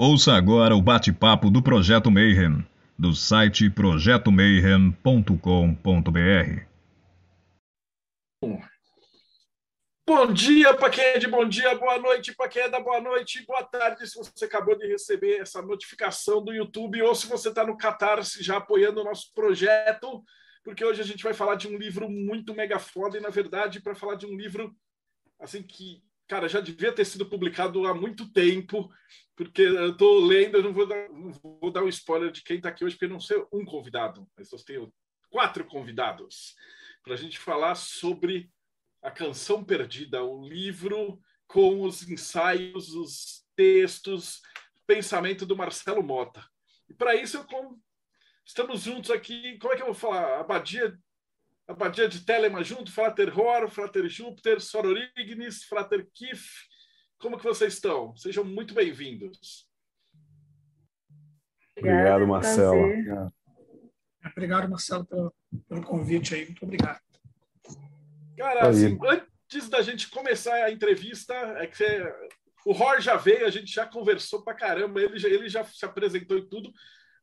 Ouça agora o bate-papo do Projeto Mayhem, do site projetomayhem.com.br. Bom dia para quem é de bom dia, boa noite para quem é da boa noite, boa tarde se você acabou de receber essa notificação do YouTube ou se você está no Catarse já apoiando o nosso projeto, porque hoje a gente vai falar de um livro muito mega foda e, na verdade, para falar de um livro assim que, cara, já devia ter sido publicado há muito tempo, porque eu estou lendo, eu não vou dar, vou dar um spoiler de quem está aqui hoje, porque não sei um convidado, mas eu tenho quatro convidados para a gente falar sobre a Canção Perdida, o livro com os ensaios, os textos, pensamento do Marcelo Mota. E para isso eu com... estamos juntos aqui. Como é que eu vou falar? Abadia, Abadia de Telema junto, Frater Hor, Frater Júpiter, Sororignis, Frater Kif. Como que vocês estão? Sejam muito bem-vindos. Obrigado, Marcelo. Obrigado, Marcelo, pelo, pelo convite aí. Muito obrigado. Cara, assim, antes da gente começar a entrevista, é que você, o Ror já veio, a gente já conversou pra caramba, ele já, ele já se apresentou e tudo,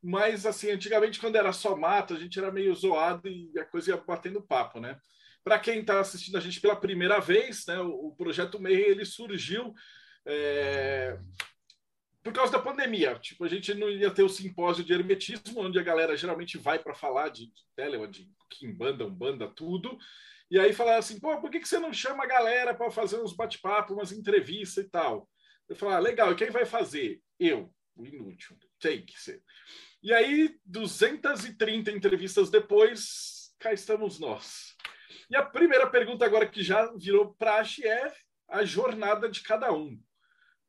mas assim, antigamente quando era só mato, a gente era meio zoado e a coisa ia batendo papo, né? Para quem está assistindo a gente pela primeira vez, né, o, projeto Meio ele surgiu é, por causa da pandemia. Tipo, a gente não ia ter o simpósio de hermetismo, onde a galera geralmente vai para falar de, de tele, de Kimbanda, Umbanda, tudo. E aí falaram assim, pô, por que, que você não chama a galera para fazer uns bate-papo, umas entrevistas e tal? Eu falei, ah, legal, e quem vai fazer? Eu, o inútil, tem que ser. E aí, 230 entrevistas depois, cá estamos nós. E a primeira pergunta agora que já virou praxe é a jornada de cada um.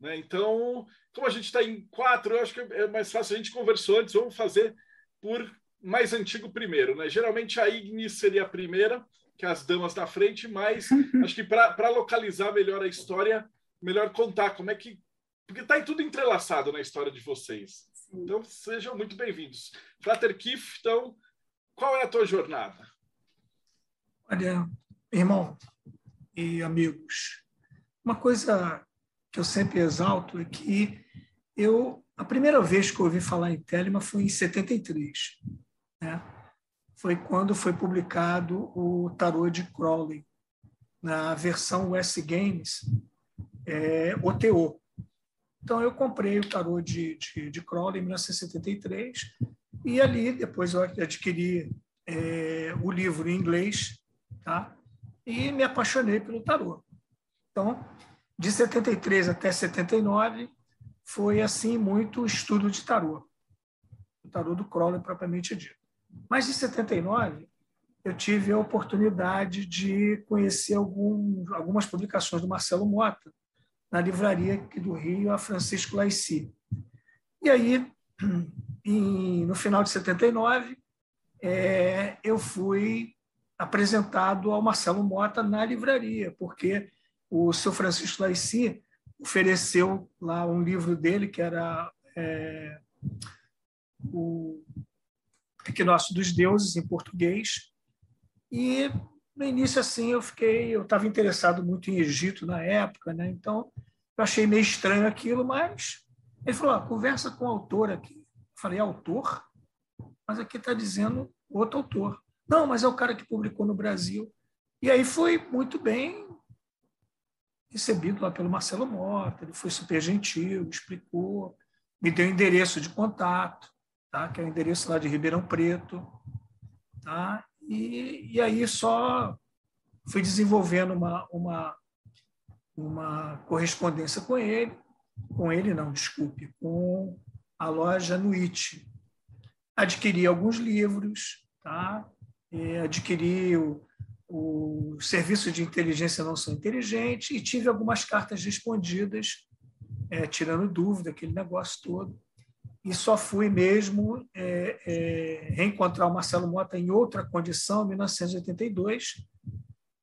Né? Então, como a gente está em quatro, eu acho que é mais fácil, a gente conversou antes, vamos fazer por mais antigo primeiro. Né? Geralmente a Ignis seria a primeira, que as damas da frente, mas acho que para localizar melhor a história, melhor contar como é que. Porque está tudo entrelaçado na história de vocês. Então, sejam muito bem-vindos. Frater Kiff, então, qual é a tua jornada? Olha, irmão e amigos, uma coisa que eu sempre exalto é que eu, a primeira vez que eu ouvi falar em Telema foi em 73. Né? foi quando foi publicado o tarô de Crowley, na versão US Games, é, OTO. Então, eu comprei o tarô de, de, de Crowley em 1973 e ali depois eu adquiri é, o livro em inglês tá? e me apaixonei pelo tarô. Então, de 73 até 79 foi assim muito estudo de tarô, o tarô do Crowley propriamente dito. Mas em 79, eu tive a oportunidade de conhecer algum, algumas publicações do Marcelo Mota na livraria aqui do Rio, a Francisco Laici. E aí, em, no final de 79, é, eu fui apresentado ao Marcelo Mota na livraria, porque o seu Francisco Laici ofereceu lá um livro dele, que era é, o Equinócio dos Deuses, em português. E no início, assim, eu fiquei, eu estava interessado muito em Egito na época, né? então eu achei meio estranho aquilo, mas ele falou: ah, conversa com o autor aqui. Eu falei: autor? Mas aqui está dizendo outro autor. Não, mas é o cara que publicou no Brasil. E aí foi muito bem recebido lá pelo Marcelo Mota, ele foi super gentil, explicou, me deu endereço de contato tá? que é o endereço lá de Ribeirão Preto. Tá? E, e aí só fui desenvolvendo uma, uma, uma correspondência com ele, com ele não, desculpe, com a loja Nuit. Adquiri alguns livros, tá? Adquiri o, o serviço de inteligência não sou inteligente e tive algumas cartas respondidas, é, tirando dúvida, aquele negócio todo e só fui mesmo é, é, reencontrar o Marcelo Mota em outra condição, em 1982,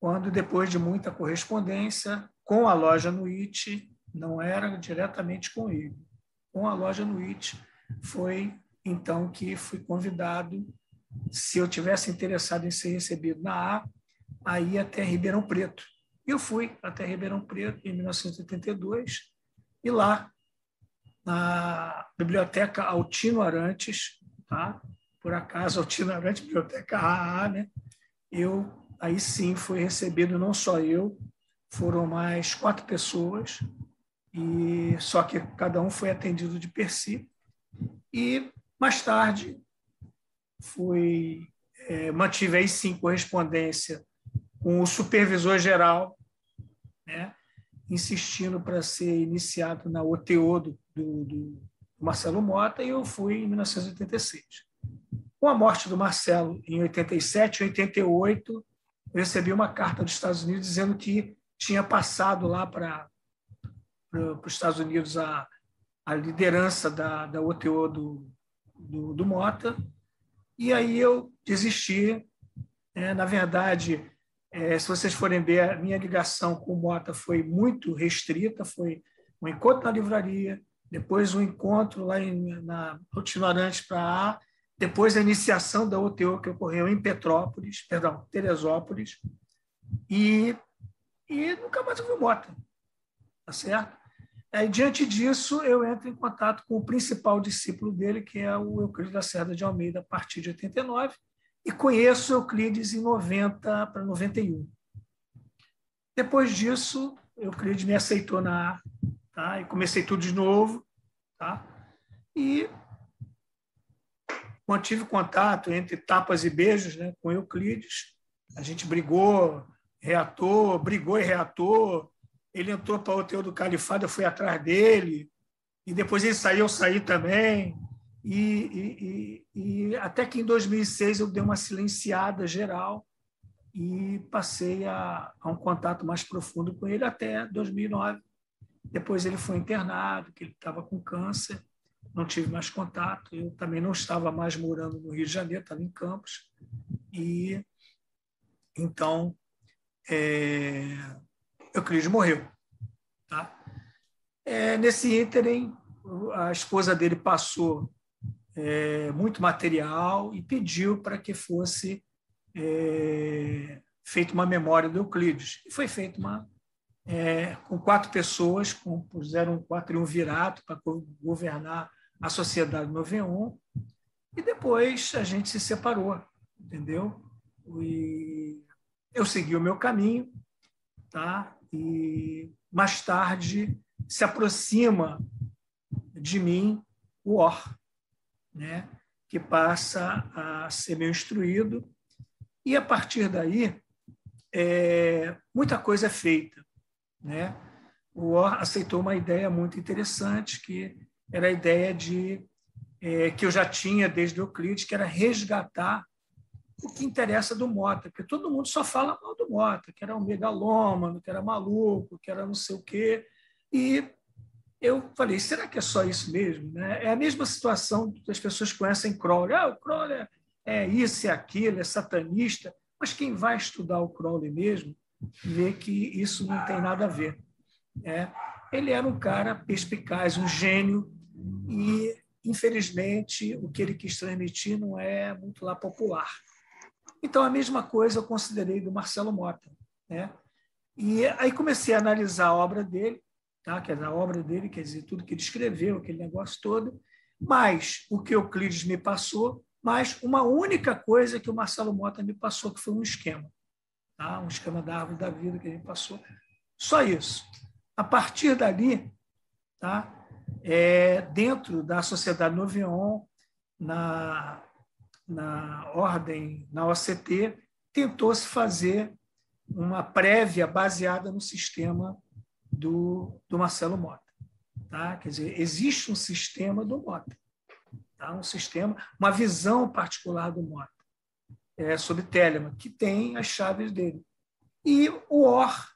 quando, depois de muita correspondência com a loja Nuit, não era diretamente com ele, com a loja Nuit, foi então que fui convidado, se eu tivesse interessado em ser recebido na A, aí até Ribeirão Preto. Eu fui até Ribeirão Preto em 1982 e lá na Biblioteca Altino Arantes, tá? por acaso, Altino Arantes, Biblioteca AA, né? eu, aí sim, fui recebido, não só eu, foram mais quatro pessoas, e só que cada um foi atendido de per si. E, mais tarde, fui, é, mantive aí sim correspondência com o supervisor geral, né? insistindo para ser iniciado na OTO do, do, do, Marcelo Mota, e eu fui em 1986. Com a morte do Marcelo em 87, 88, eu recebi uma carta dos Estados Unidos dizendo que tinha passado lá para os Estados Unidos a, a liderança da, da OTO do, do, do Mota, e aí eu desisti. É, na verdade, é, se vocês forem ver, a minha ligação com o Mota foi muito restrita, foi um encontro na livraria, depois um encontro lá em, na Rotinorante para A, depois a iniciação da OTO que ocorreu em Petrópolis, perdão, Teresópolis, e, e nunca mais ouvi Mota, tá certo? Aí, diante disso, eu entro em contato com o principal discípulo dele, que é o Euclides da Serra de Almeida, a partir de 89, e conheço Euclides em 90 para 91. Depois disso, Euclides me aceitou na tá? e comecei tudo de novo. Tá? E mantive contato entre tapas e beijos né, com Euclides. A gente brigou, reatou, brigou e reatou. Ele entrou para o hotel do Califado, eu fui atrás dele. E depois ele saiu, eu saí também. E, e, e, até que em 2006 eu dei uma silenciada geral e passei a, a, um contato mais profundo com ele até 2009. Depois ele foi internado, que ele estava com câncer, não tive mais contato. Eu também não estava mais morando no Rio de Janeiro, estava em Campos. E então é, Euclides morreu. Tá? É, nesse ínterim, a esposa dele passou é, muito material e pediu para que fosse é, feita uma memória do Euclides. E foi feita uma é, com quatro pessoas, compuseram um quatro e um virato para governar a sociedade 91, e depois a gente se separou, entendeu? E eu segui o meu caminho, tá? E mais tarde se aproxima de mim o Or, né, que passa a ser meu instruído, e a partir daí, é, muita coisa é feita. Né? O Or aceitou uma ideia muito interessante, que era a ideia de é, que eu já tinha desde Euclides, que era resgatar o que interessa do Mota, porque todo mundo só fala mal do Mota, que era um megalômano, que era maluco, que era não sei o quê, e eu falei, será que é só isso mesmo? Né? É a mesma situação das pessoas que conhecem Crowley. Ah, o Crowley é isso, é aquilo, é satanista. Mas quem vai estudar o Crowley mesmo vê que isso não tem nada a ver. É, ele era um cara perspicaz, um gênio, e, infelizmente, o que ele quis transmitir não é muito lá popular. Então, a mesma coisa eu considerei do Marcelo Mota. Né? E aí comecei a analisar a obra dele, tá? que é a obra dele, quer dizer, tudo que ele escreveu, aquele negócio todo, mais o que Euclides me passou, mais uma única coisa que o Marcelo Mota me passou, que foi um esquema. Tá? Um esquema da árvore da vida que ele passou. Só isso. A partir dali, tá? É, dentro da Sociedade Novion, na, na ordem, na OCT, tentou-se fazer uma prévia baseada no sistema do, do Marcelo Mota. Tá? Quer dizer, existe um sistema do Mota, tá? um sistema, uma visão particular do Mota é, sobre Telemann, que tem as chaves dele. E o OR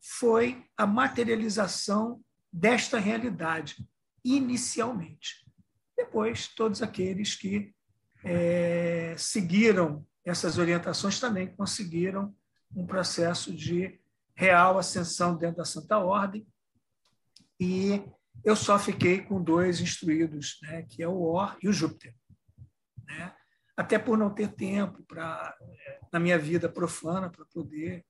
foi a materialização desta realidade, inicialmente. Depois, todos aqueles que é, seguiram essas orientações também conseguiram um processo de real ascensão dentro da Santa Ordem, e eu só fiquei com dois instruídos, né, que é o Or e o Júpiter. Né? Até por não ter tempo para na minha vida profana para poder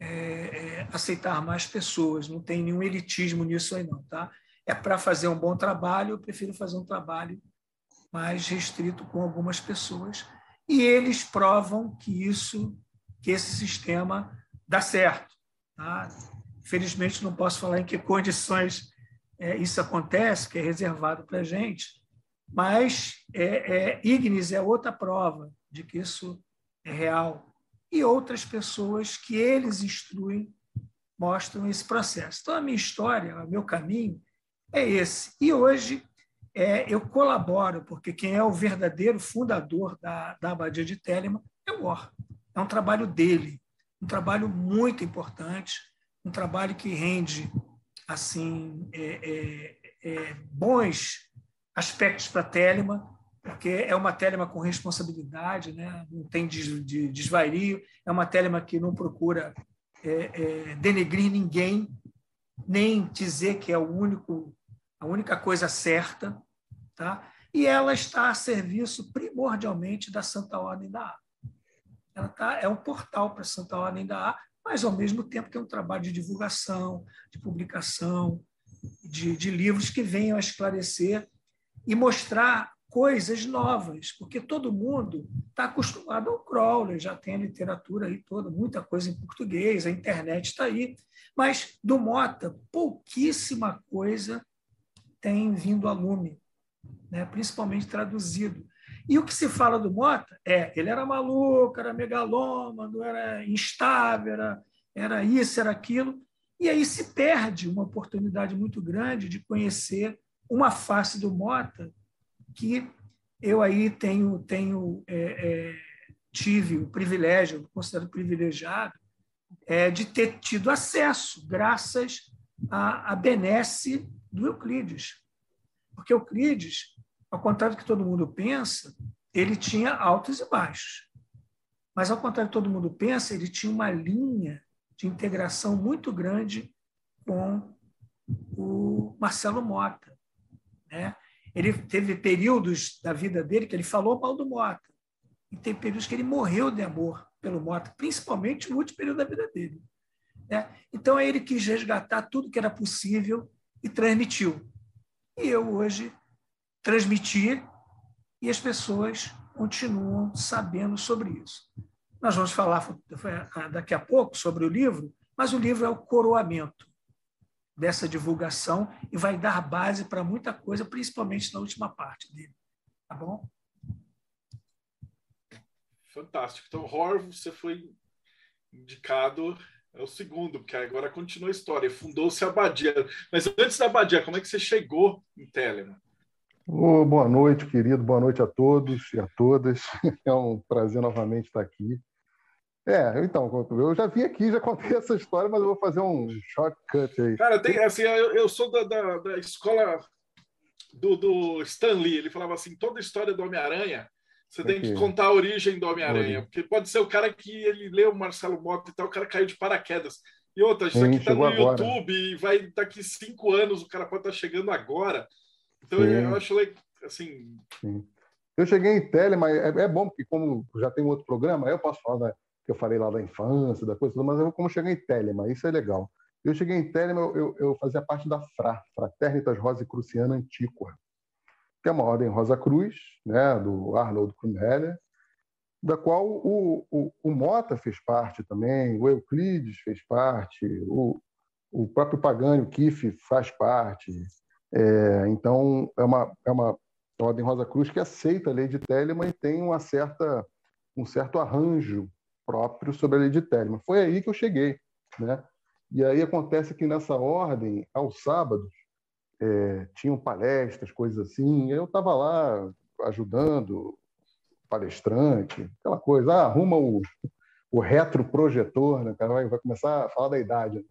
é, é, aceitar mais pessoas. Não tem nenhum elitismo nisso aí não, tá? é para fazer um bom trabalho, eu prefiro fazer um trabalho mais restrito com algumas pessoas. E eles provam que isso, que esse sistema dá certo. Tá? Felizmente, não posso falar em que condições é, isso acontece, que é reservado para a gente, mas é, é, Ignis é outra prova de que isso é real. E outras pessoas que eles instruem mostram esse processo. Então, a minha história, o meu caminho é esse. E hoje é, eu colaboro, porque quem é o verdadeiro fundador da, da Abadia de Telema é o Or. É um trabalho dele, um trabalho muito importante, um trabalho que rende assim é, é, é bons aspectos para a Telema, porque é uma Telema com responsabilidade, né? não tem desvario, é uma Telema que não procura é, é, denegrir ninguém, nem dizer que é o único, a única coisa certa, tá? e ela está a serviço primordialmente da Santa Ordem da A. Ela tá, é um portal para a Santa Ordem da A, mas ao mesmo tempo é um trabalho de divulgação, de publicação, de, de livros que venham a esclarecer e mostrar coisas novas, porque todo mundo está acostumado ao Crowley, já tem a literatura aí toda, muita coisa em português, a internet está aí, mas do Mota, pouquíssima coisa tem vindo a lume, né? principalmente traduzido. E o que se fala do Mota é ele era maluco, era megalômano, era instável, era, era isso, era aquilo, e aí se perde uma oportunidade muito grande de conhecer uma face do Mota que eu aí tenho, tenho é, é, tive o privilégio, considero privilegiado, é, de ter tido acesso, graças à, à benesse do Euclides. Porque Euclides, ao contrário do que todo mundo pensa, ele tinha altos e baixos. Mas, ao contrário do que todo mundo pensa, ele tinha uma linha de integração muito grande com o Marcelo Mota. Né? Ele teve períodos da vida dele que ele falou mal do Mota. E tem períodos que ele morreu de amor pelo Mota, principalmente no último período da vida dele. Né? Então, ele quis resgatar tudo que era possível e transmitiu. E eu hoje transmiti e as pessoas continuam sabendo sobre isso. Nós vamos falar daqui a pouco sobre o livro, mas o livro é o coroamento dessa divulgação e vai dar base para muita coisa, principalmente na última parte dele. Tá bom? Fantástico. Então, Hor, você foi indicado, é o segundo, porque agora continua a história. Fundou-se a Abadia. Mas antes da Abadia, como é que você chegou em Telemann? Oh, boa noite, querido. Boa noite a todos e a todas. É um prazer novamente estar aqui. É, então, eu já vim aqui, já contei essa história, mas eu vou fazer um shortcut aí. Cara, tem, assim, eu, eu sou da, da, da escola do, do Stan Lee. Ele falava assim: toda história do Homem-Aranha, você tem que contar a origem do Homem-Aranha. Porque pode ser o cara que ele leu Marcelo Mota e tal, o cara caiu de paraquedas. E outra, isso aqui está no agora. YouTube e vai daqui cinco anos, o cara pode estar tá chegando agora. Então Sim. eu acho assim. Sim. Eu cheguei em tele, mas é, é, bom, porque como já tem outro programa, eu posso falar da, que eu falei lá da infância, da coisa mas eu como cheguei em Telema, isso é legal. Eu cheguei em Telema, eu, eu, eu fazia parte da FRA, Fraternitas Rosicruciana Antiqua, que é uma ordem Rosa Cruz, né, do Arnold Krumheller, da qual o, o, o, Mota fez parte também, o Euclides fez parte, o, o próprio Pagani, o Kiff faz parte. É, então, é uma, é uma ordem Rosa Cruz que aceita a lei de Telemann e tem uma certa, um certo arranjo próprio sobre a lei de Telemann. Foi aí que eu cheguei. Né? E aí acontece que nessa ordem, aos sábados, é, tinham palestras, coisas assim, eu estava lá ajudando palestrante, aquela coisa, ah, arruma o, o retroprojetor, né, cara? Vai, vai começar a falar da idade. Né?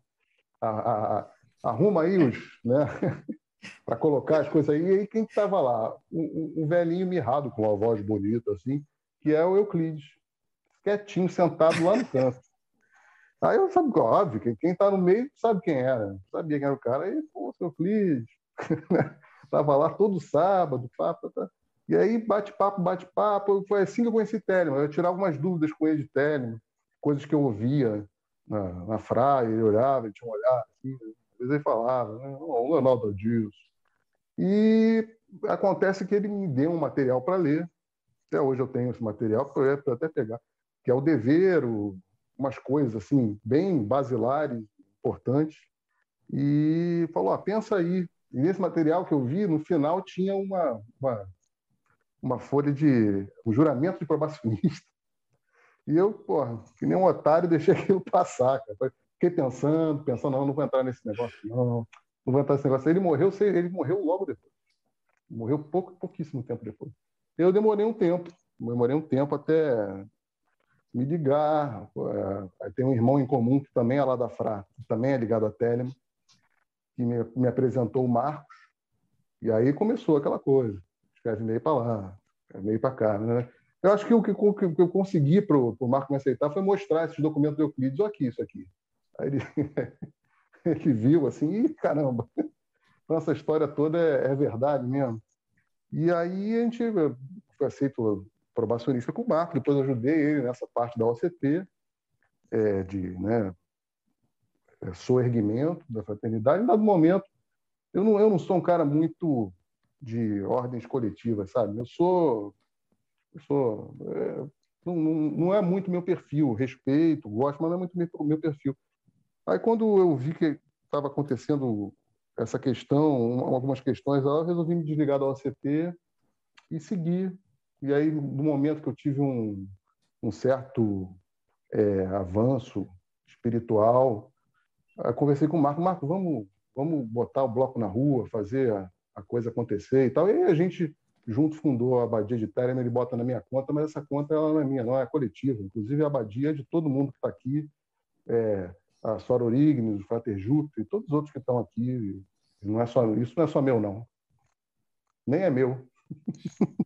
A, a, a, arruma aí os, né? para colocar as coisas aí. E aí quem estava lá? Um, um, velhinho mirrado com uma voz bonita, assim, que é o Euclides quietinho, sentado lá no canto. Aí eu sabe, óbvio, que quem está no meio sabe quem era. Sabia quem era o cara. Aí, pô, seu Clis. Tava lá todo sábado, papo, tá. E aí, bate-papo, bate-papo. Foi assim que eu conheci Telemann. Eu tirava algumas dúvidas com ele de Telemann, coisas que eu ouvia na, na fraia, ele olhava, ele tinha um olhar assim. Às vezes ele falava, né? não, não é nada disso. E acontece que ele me deu um material para ler. Até hoje eu tenho esse material, ia até pegar, que é o dever, umas coisas assim, bem basilares, importantes. E falou: ah, pensa aí. E nesse material que eu vi, no final tinha uma, uma, uma folha de. um juramento de probacionista. E eu, porra, que nem um otário, deixei aquilo passar. Cara. Fiquei pensando, pensando, não, não vou entrar nesse negócio, não. Não vou entrar nesse negócio. Ele morreu, ele morreu logo depois. Morreu pouco, pouquíssimo tempo depois. Eu demorei um tempo, demorei um tempo até me ligar. É, tem um irmão em comum que também é lá da FRA, que também é ligado à Telema, que me, me apresentou o Marcos. E aí começou aquela coisa. Escreve e-mail para lá, e-mail para cá. Né? Eu acho que o que, que eu consegui para o Marco me aceitar foi mostrar esses documentos de Euclides. Olha aqui, isso aqui. Aí ele, ele viu assim, e caramba, essa história toda é, é, verdade mesmo. E aí a gente foi aceito probacionista com o Marco, depois ajudei ele nessa parte da OCT, é, de né, é, soerguimento da fraternidade. Em dado momento, eu não, eu não sou um cara muito de ordens coletivas, sabe? Eu sou eu sou, é, não, não, é muito meu perfil. Respeito, gosto, mas não é muito meu, meu perfil. Aí, quando eu vi que estava acontecendo essa questão, algumas questões, eu resolvi me desligar da OCT e seguir. E aí, no momento que eu tive um, um certo é, avanço espiritual, conversei com o Marco, Marco, vamos, vamos botar o bloco na rua, fazer a, a coisa acontecer e tal. E a gente junto fundou a Abadia de Terem, ele bota na minha conta, mas essa conta ela não é minha, não é coletiva. Inclusive, a Abadia é de todo mundo que está aqui, é, a Sora Orignes, o Frater Júpiter e todos os outros que estão aqui. Não é só, isso não é só meu, não. Nem é meu.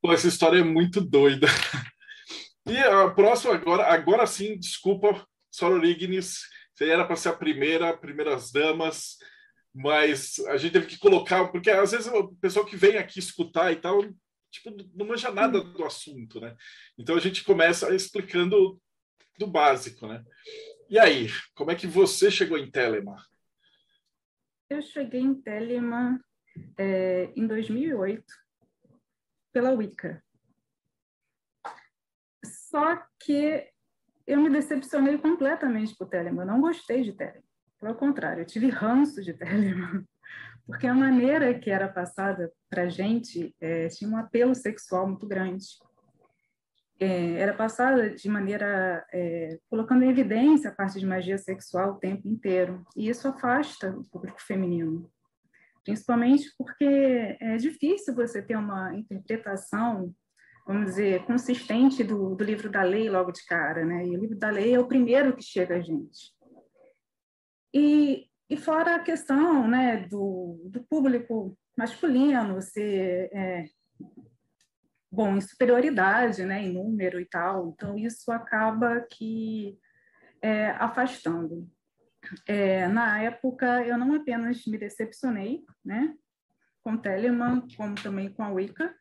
Pô, essa história é muito doida. E a próxima, agora, agora sim, desculpa, Sora Orignes, você era para ser a primeira, primeiras damas mas a gente teve que colocar, porque às vezes o pessoal que vem aqui escutar e tal, tipo, não manja nada do assunto, né? Então a gente começa explicando do básico, né? E aí, como é que você chegou em Telema? Eu cheguei em Telema é, em 2008 pela Wicca. Só que eu me decepcionei completamente com o Telema. Eu não gostei de Telema. Pelo contrário, eu tive ranço de Telemann, porque a maneira que era passada para gente é, tinha um apelo sexual muito grande. É, era passada de maneira é, colocando em evidência a parte de magia sexual o tempo inteiro, e isso afasta o público feminino, principalmente porque é difícil você ter uma interpretação, vamos dizer, consistente do, do livro da lei logo de cara, né? E o livro da lei é o primeiro que chega a gente. E, e fora a questão né, do, do público masculino ser é, bom em superioridade, né, em número e tal, então isso acaba que é, afastando. É, na época, eu não apenas me decepcionei, né, com Telemann, como também com a Wicca,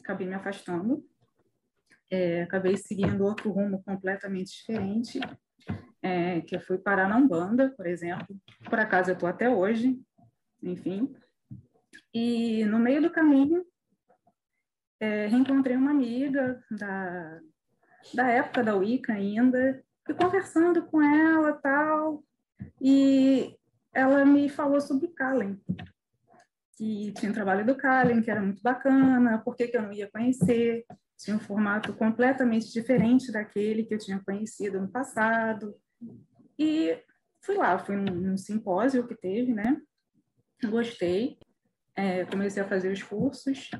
acabei me afastando, é, acabei seguindo outro rumo completamente diferente, é, que eu fui parar na Umbanda, por exemplo. Por acaso eu estou até hoje, enfim. E no meio do caminho, é, reencontrei uma amiga da, da época da Wicca ainda, e conversando com ela tal, e ela me falou sobre o Kallen, que tinha um trabalho do Kallen, que era muito bacana, por que, que eu não ia conhecer, tinha um formato completamente diferente daquele que eu tinha conhecido no passado, e fui lá, fui num, num simpósio que teve, né? Gostei, é, comecei a fazer os cursos,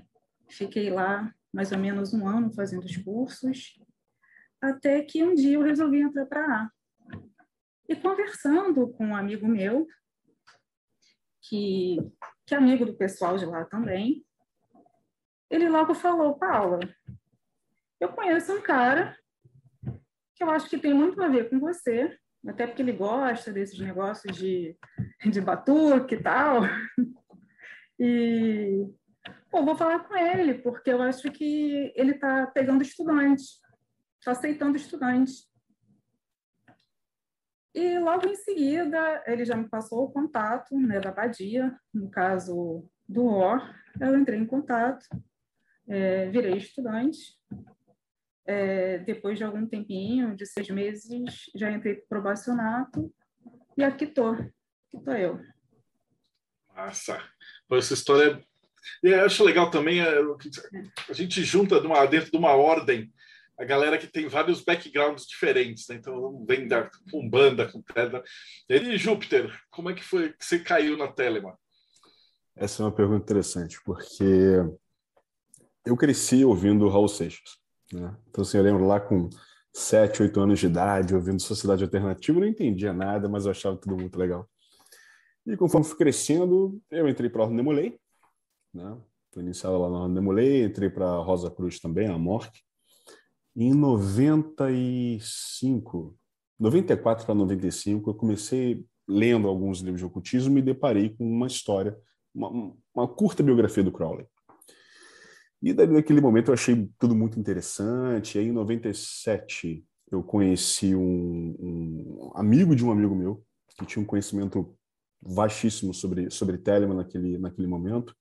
fiquei lá mais ou menos um ano fazendo os cursos, até que um dia eu resolvi entrar para A. E conversando com um amigo meu, que, que é amigo do pessoal de lá também, ele logo falou, Paula, eu conheço um cara que eu acho que tem muito a ver com você, até porque ele gosta desses negócios de, de batuque e tal. E pô, vou falar com ele, porque eu acho que ele está pegando estudante, está aceitando estudante. E logo em seguida, ele já me passou o contato né, da Badia, no caso do OR, eu entrei em contato, é, virei estudante. É, depois de algum tempinho, de seis meses, já entrei para probacionato e aqui estou, aqui estou eu. Nossa, essa história. E eu acho legal também, é, a gente junta dentro de uma ordem a galera que tem vários backgrounds diferentes, né? Então vem da Umbanda, com Telema. E Júpiter, como é que foi que você caiu na Telema? Essa é uma pergunta interessante, porque eu cresci ouvindo Raul Seixas. Né? Então, assim, eu lembro lá com 7, 8 anos de idade, ouvindo Sociedade Alternativa, eu não entendia nada, mas eu achava tudo muito legal. E conforme fui crescendo, eu entrei para a Ordem Demolei, né? Fui iniciado lá na Ordem Demolei, entrei para Rosa Cruz também, a Morte. Em 95, 94 para 95, eu comecei lendo alguns livros de ocultismo e me deparei com uma história, uma, uma curta biografia do Crowley. E daí, naquele momento, eu achei tudo muito interessante. E aí, em 97, eu conheci um, um amigo de um amigo meu, que tinha um conhecimento vastíssimo sobre, sobre Telemann naquele, naquele momento.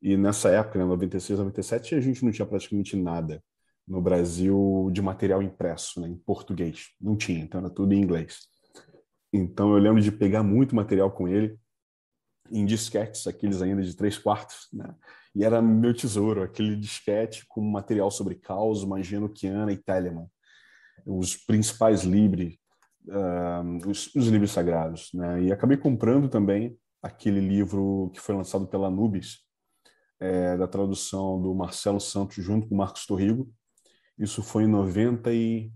E nessa época, né, 96, 97, a gente não tinha praticamente nada no Brasil de material impresso, né, em português. Não tinha, então era tudo em inglês. Então eu lembro de pegar muito material com ele em disquetes, aqueles ainda de três quartos, né? E era meu tesouro, aquele disquete com material sobre Caos, Magia Noquiana e Telemann. Os principais livros, uh, os, os, livros sagrados, né? E acabei comprando também aquele livro que foi lançado pela Anubis, é, da tradução do Marcelo Santos junto com Marcos Torrigo, isso foi em 90 e...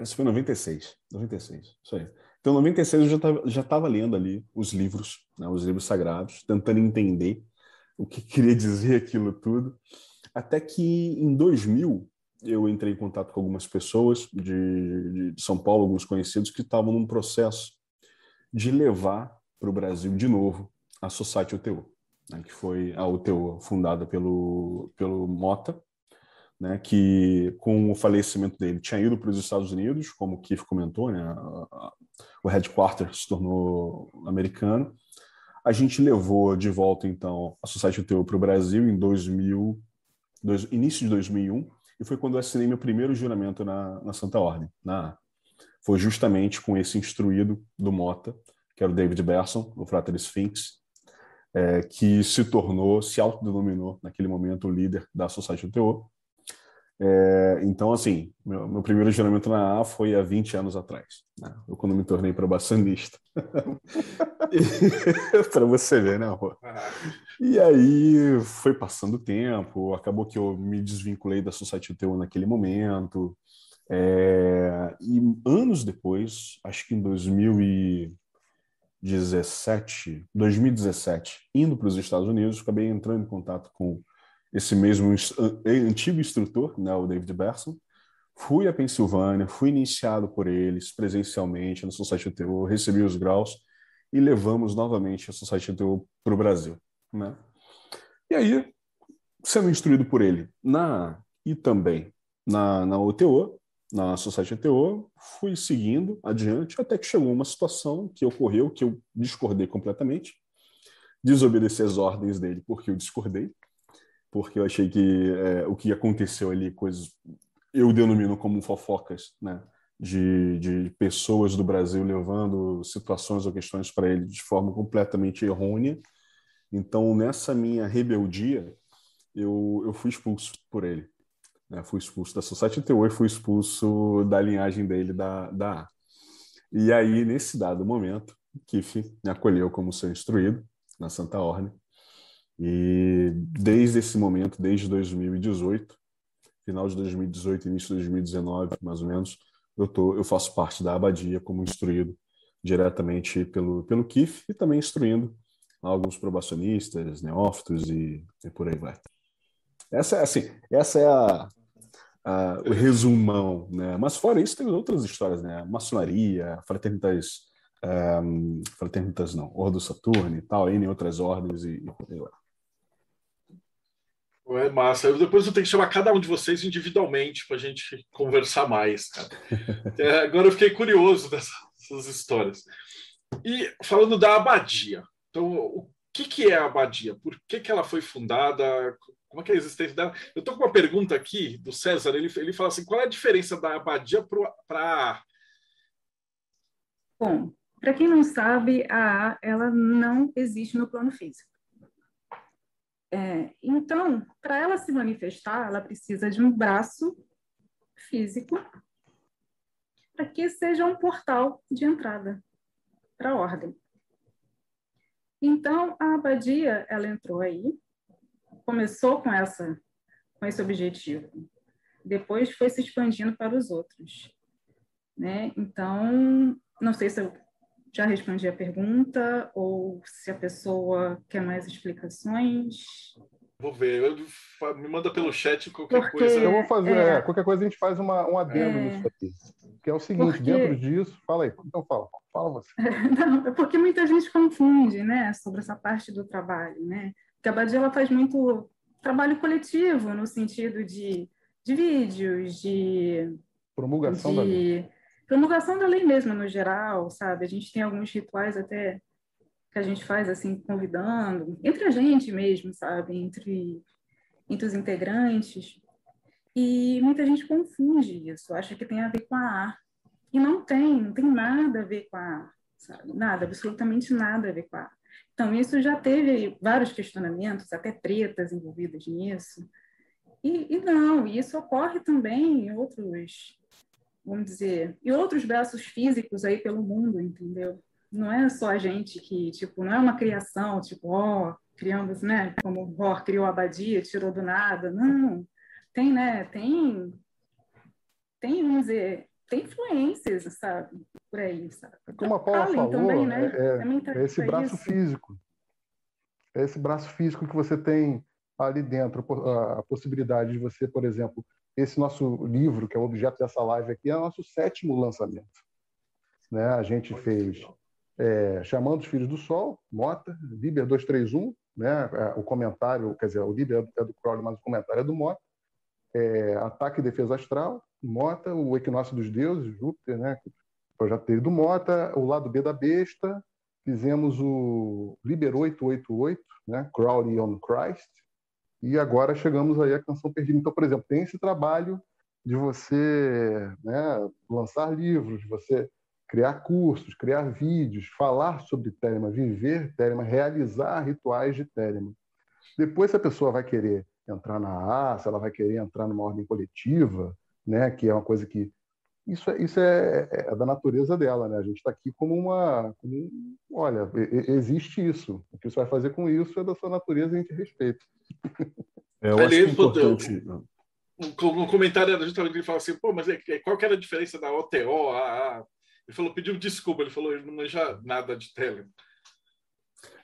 Isso foi em 96. 96, isso aí. Então, em 96 eu já estava lendo ali os livros, né, os livros sagrados, tentando entender o que queria dizer aquilo tudo. Até que em 2000 eu entrei em contato com algumas pessoas de, de São Paulo, alguns conhecidos, que estavam num processo de levar para o Brasil de novo a Society UTO, né, que foi a UTO fundada pelo, pelo Mota, né, que com o falecimento dele tinha ido para os Estados Unidos, como o Keith comentou, né, o headquarter se tornou americano. A gente levou de volta, então, a Society UTO para o Brasil em 2000, dois, início de 2001, e foi quando eu assinei meu primeiro juramento na, na Santa Ordem. Na, foi justamente com esse instruído do Mota, que era o David Berson, o Frater Sphinx, é, que se tornou, se autodenominou naquele momento o líder da Society UTO. É, então, assim, meu, meu, primeiro juramento na A foi há 20 anos atrás, né? eu quando me tornei probacionista. Para você ver, né, Rô? E aí foi passando o tempo, acabou que eu me desvinculei da Society TU naquele momento. É, e anos depois, acho que em 2017, 2017, indo para os Estados Unidos, acabei entrando em contato com esse mesmo antigo instrutor, né, o David Berson. Fui à Pensilvânia, fui iniciado por eles presencialmente no Society TO, recebi os graus e levamos novamente a Society TO para o Brasil. Né? E aí, sendo instruído por ele na e também na, na OTO, na Society TO, fui seguindo adiante até que chegou uma situação que ocorreu que eu discordei completamente, desobedeci as ordens dele porque eu discordei, porque eu achei que é, o que aconteceu ali, coisas eu denomino como fofocas, né? De, de pessoas do Brasil levando situações ou questões para ele de forma completamente errônea. Então, nessa minha rebeldia, eu, eu fui expulso por ele. Né? Fui expulso da Society TO e fui expulso da linhagem dele, da, da A. E aí, nesse dado momento, Kiff me acolheu como seu instruído na Santa Ordem e desde esse momento, desde 2018, final de 2018, início de 2019, mais ou menos, eu, tô, eu faço parte da abadia como instruído diretamente pelo, pelo KIF e também instruindo alguns probacionistas, neófitos e, e por aí vai. Essa é, assim, essa é a, a, o resumão, né? Mas fora isso, tem outras histórias, né? Maçonaria, fraternitas, um, fraternitas não, Ordo Saturno e tal, em outras ordens e, e por aí vai. É massa. Eu, depois eu tenho que chamar cada um de vocês individualmente para a gente conversar mais, cara. É, agora eu fiquei curioso dessa essas histórias. E falando da abadia, então o que, que é a abadia? Por que, que ela foi fundada? Como é que é a existência dela? Eu estou com uma pergunta aqui do César. Ele, ele fala assim: qual é a diferença da abadia para a Bom, para quem não sabe, a A ela não existe no plano físico. É, então, para ela se manifestar, ela precisa de um braço físico para que seja um portal de entrada para a ordem. Então, a abadia, ela entrou aí, começou com essa com esse objetivo. Depois foi se expandindo para os outros, né? Então, não sei se eu já respondi a pergunta ou se a pessoa quer mais explicações. Vou ver, eu, me manda pelo chat qualquer Porque, coisa. Eu vou fazer, é, é, qualquer coisa a gente faz uma, um adendo é, nisso aqui. Que é o seguinte, porque, dentro disso, fala aí, então fala, fala você. Não, é porque muita gente confunde, né, sobre essa parte do trabalho, né? Porque a Badia ela faz muito trabalho coletivo, no sentido de, de vídeos, de... Promulgação de, da lei promulgação da lei mesmo, no geral, sabe? A gente tem alguns rituais até que a gente faz, assim, convidando, entre a gente mesmo, sabe? Entre, entre os integrantes. E muita gente confunde isso, acha que tem a ver com a A. E não tem, não tem nada a ver com a A, sabe? Nada, absolutamente nada a ver com a A. Então, isso já teve vários questionamentos, até tretas envolvidas nisso. E, e não, isso ocorre também em outros vamos dizer, e outros braços físicos aí pelo mundo, entendeu? Não é só a gente que, tipo, não é uma criação, tipo, ó, oh, criamos, né, como o Ror criou a abadia, tirou do nada, não. Tem, né, tem, tem, vamos dizer, tem influências, sabe, por aí, sabe? Como a Paula falou, também, né? é, é, é esse braço isso. físico. É esse braço físico que você tem ali dentro, a possibilidade de você, por exemplo, esse nosso livro, que é o objeto dessa live aqui, é o nosso sétimo lançamento. Né? A gente fez é, Chamando os Filhos do Sol, Mota, Bíblia 231, né? É, o comentário, quer dizer, o Bíblia é do Crowley, mas o comentário é do Mota. É, Ataque e Defesa Astral, Mota, o Equinócio dos Deuses, Júpiter, né? o projeto dele do Mota, o lado B da Besta, fizemos o Liber 888, né? Crowley on Christ, e agora chegamos aí à canção perdida. Então, por exemplo, tem esse trabalho de você né, lançar livros, de você criar cursos, criar vídeos, falar sobre Telema, viver Telema, realizar rituais de Telema. Depois, se a pessoa vai querer entrar na A, se ela vai querer entrar numa ordem coletiva, né, que é uma coisa que isso, é, isso é, é, é da natureza dela, né? A gente está aqui como uma, como, olha, existe isso. O que você vai fazer com isso é da sua natureza e a gente respeita. É, eu acho que é importante. Um, comentário era justamente ele falou assim, pô, mas qual que era a diferença da OTO? A, a... Ele falou, pediu desculpa, ele falou, ele não manja nada de Telegram.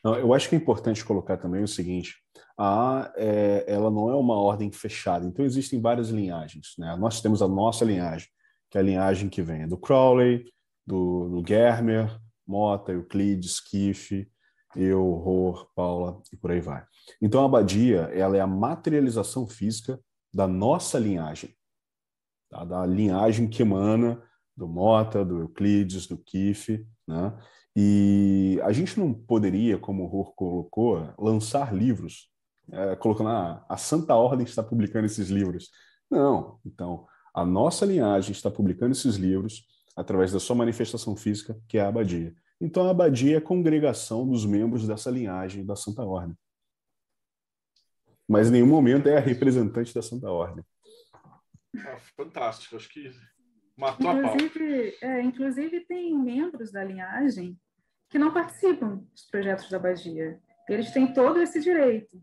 Não, eu acho que é importante colocar também o seguinte: a A, é, ela não é uma ordem fechada, então existem várias linhagens. Né? Nós temos a nossa linhagem, que é a linhagem que vem do Crowley, do, do Germer, Mota, Euclides, Kiff, eu, Ror, Paula e por aí vai. Então a abadia ela é a materialização física da nossa linhagem, tá? da linhagem que emana do Mota, do Euclides, do Kiff, né? E a gente não poderia, como o Ror colocou, lançar livros, é, colocando ah, a Santa Ordem está publicando esses livros. Não. Então, a nossa linhagem está publicando esses livros através da sua manifestação física, que é a abadia. Então, a abadia é a congregação dos membros dessa linhagem da Santa Ordem. Mas em nenhum momento é a representante da Santa Ordem. Ah, fantástico, acho que matou inclusive, a pau. É, inclusive, tem membros da linhagem que não participam dos projetos da abadia. Eles têm todo esse direito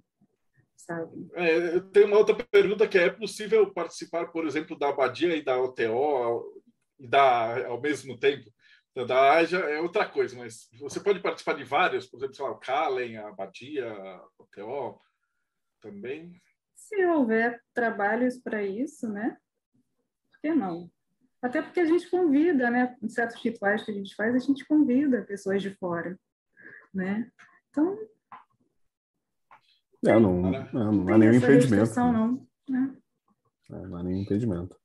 sabe? É, tem uma outra pergunta que é, é possível participar, por exemplo, da Abadia e da OTO e da ao mesmo tempo? Da AJA é outra coisa, mas você pode participar de várias, por exemplo, sei lá, o Kalen, a Abadia, a OTO também? Se houver trabalhos para isso, né? Por que não? Até porque a gente convida, né? Em certos rituais que a gente faz, a gente convida pessoas de fora, né? Então, é, não, não, não há nenhum impedimento. Não, né? é, não há nenhum impedimento.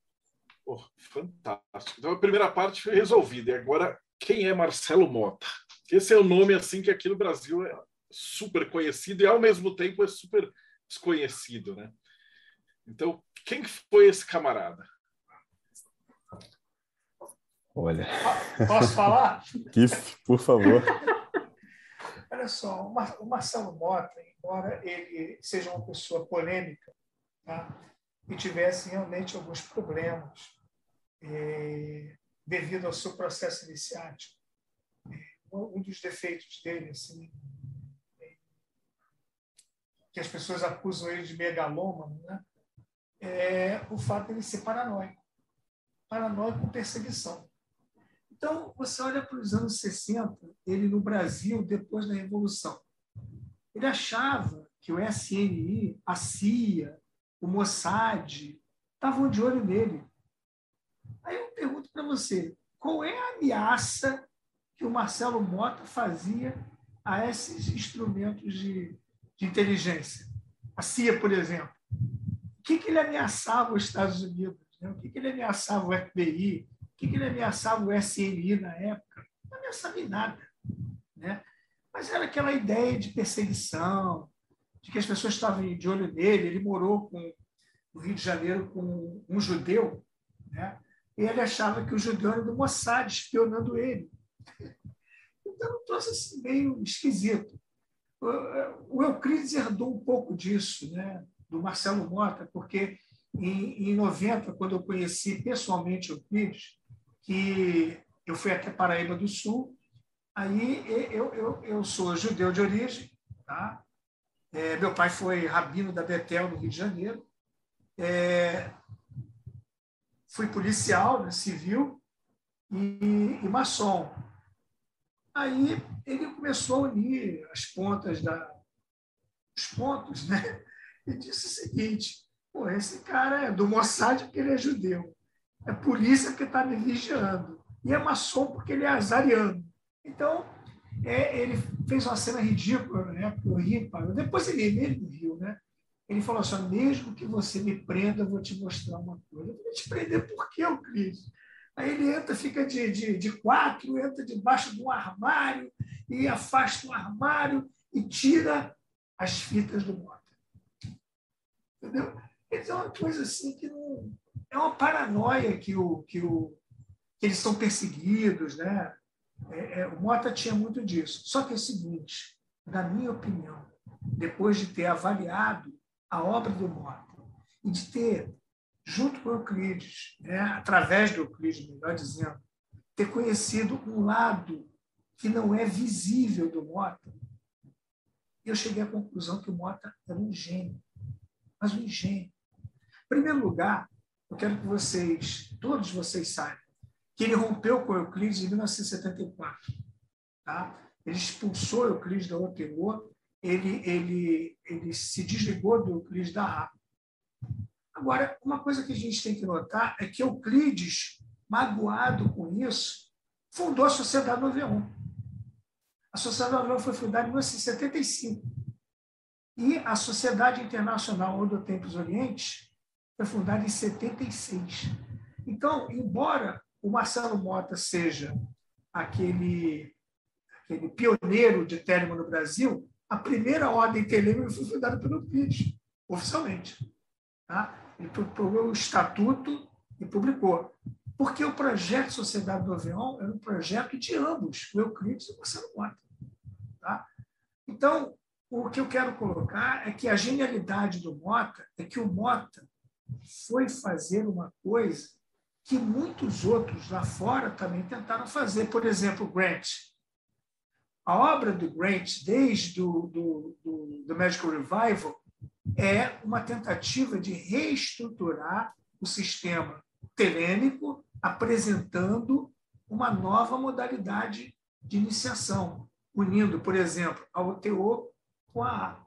Oh, fantástico. Então a primeira parte foi resolvida. E agora quem é Marcelo Mota? Esse é o nome assim que aqui no Brasil é super conhecido e ao mesmo tempo é super desconhecido, né? Então, quem foi esse camarada? Olha. Posso falar? Kiff, por favor. Olha só, o Marcelo Mota, embora ele seja uma pessoa polêmica, tá? e tivesse realmente alguns problemas é, devido ao seu processo iniciático, é, um dos defeitos dele, assim, é, que as pessoas acusam ele de megalômano, né? é o fato de ele ser paranoico. Paranoico com perseguição. Então, você olha para os anos 60, ele no Brasil, depois da Revolução. Ele achava que o SNI, a CIA, o Mossad estavam de olho nele. Aí eu pergunto para você, qual é a ameaça que o Marcelo Mota fazia a esses instrumentos de, de inteligência? A CIA, por exemplo. O que, que ele ameaçava os Estados Unidos? Né? O que, que ele ameaçava o FBI? que, que ele ameaçava o SNI na época? Não ameaçava em nada. Né? Mas era aquela ideia de perseguição, de que as pessoas estavam de olho nele. Ele morou com, no Rio de Janeiro com um judeu, né? e ele achava que o judeu era do Mossad, espionando ele. Então, um troço assim, meio esquisito. O Euclides herdou um pouco disso, né? do Marcelo Mota, porque em, em 90, quando eu conheci pessoalmente o Euclides, que eu fui até Paraíba do Sul. Aí eu, eu, eu sou judeu de origem, tá? É, meu pai foi rabino da Betel, no Rio de Janeiro. É, fui policial, né, civil e, e maçom. Aí ele começou a unir as pontas da, os pontos, né? E disse o seguinte: Pô, esse cara é do Mossad porque ele é judeu é polícia que está me vigiando. E é maçom porque ele é azariano. Então, é, ele fez uma cena ridícula, né? Eu ri, depois ele mesmo riu, né? Ele falou assim: mesmo que você me prenda, eu vou te mostrar uma coisa. Eu vou te prender por quê, Euclides? Aí ele entra, fica de, de, de quatro, entra debaixo de um armário e afasta o armário e tira as fitas do moto. Entendeu? Então, é uma coisa assim que não, é uma paranoia que, o, que, o, que eles são perseguidos. Né? É, é, o Mota tinha muito disso. Só que é o seguinte, na minha opinião, depois de ter avaliado a obra do Mota e de ter, junto com Euclides, né, através do Euclides, melhor dizendo, ter conhecido um lado que não é visível do Mota, eu cheguei à conclusão que o Mota era um gênio, mas um gênio. Em primeiro lugar, eu quero que vocês, todos vocês saibam, que ele rompeu com Euclides em 1974. Tá? Ele expulsou Euclides da OTO, ele, ele, ele se desligou do Euclides da RAP. Agora, uma coisa que a gente tem que notar é que Euclides, magoado com isso, fundou a Sociedade 91. A Sociedade 91 foi fundada em 1975. E a Sociedade Internacional Odotempos Orientes foi fundada em 76. Então, embora o Marcelo Mota seja aquele, aquele pioneiro de Telema no Brasil, a primeira ordem Telema foi fundada pelo PID, oficialmente. Tá? Ele propôs o estatuto e publicou. Porque o projeto Sociedade do Avião era um projeto de ambos, o Euclides e o Marcelo Mota. Tá? Então, o que eu quero colocar é que a genialidade do Mota é que o Mota foi fazer uma coisa que muitos outros lá fora também tentaram fazer. Por exemplo, Grant. A obra do Grant, desde o do, do, do Magical Revival, é uma tentativa de reestruturar o sistema telêmico, apresentando uma nova modalidade de iniciação, unindo, por exemplo, a OTO com a A.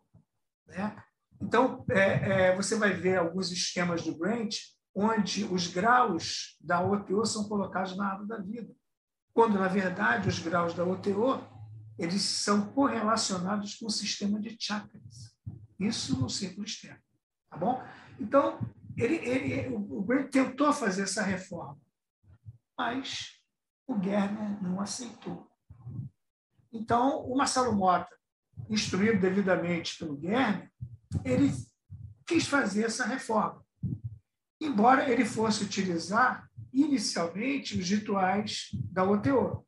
Né? Então, é, é, você vai ver alguns esquemas do Grant onde os graus da OTO são colocados na árvore da vida, quando, na verdade, os graus da OTO eles são correlacionados com o sistema de chakras. Isso no círculo externo. Tá bom? Então, ele, ele, o Grant tentou fazer essa reforma, mas o Guerner não aceitou. Então, o Marcelo Mota, instruído devidamente pelo Guerner, ele quis fazer essa reforma. Embora ele fosse utilizar inicialmente os rituais da OTO.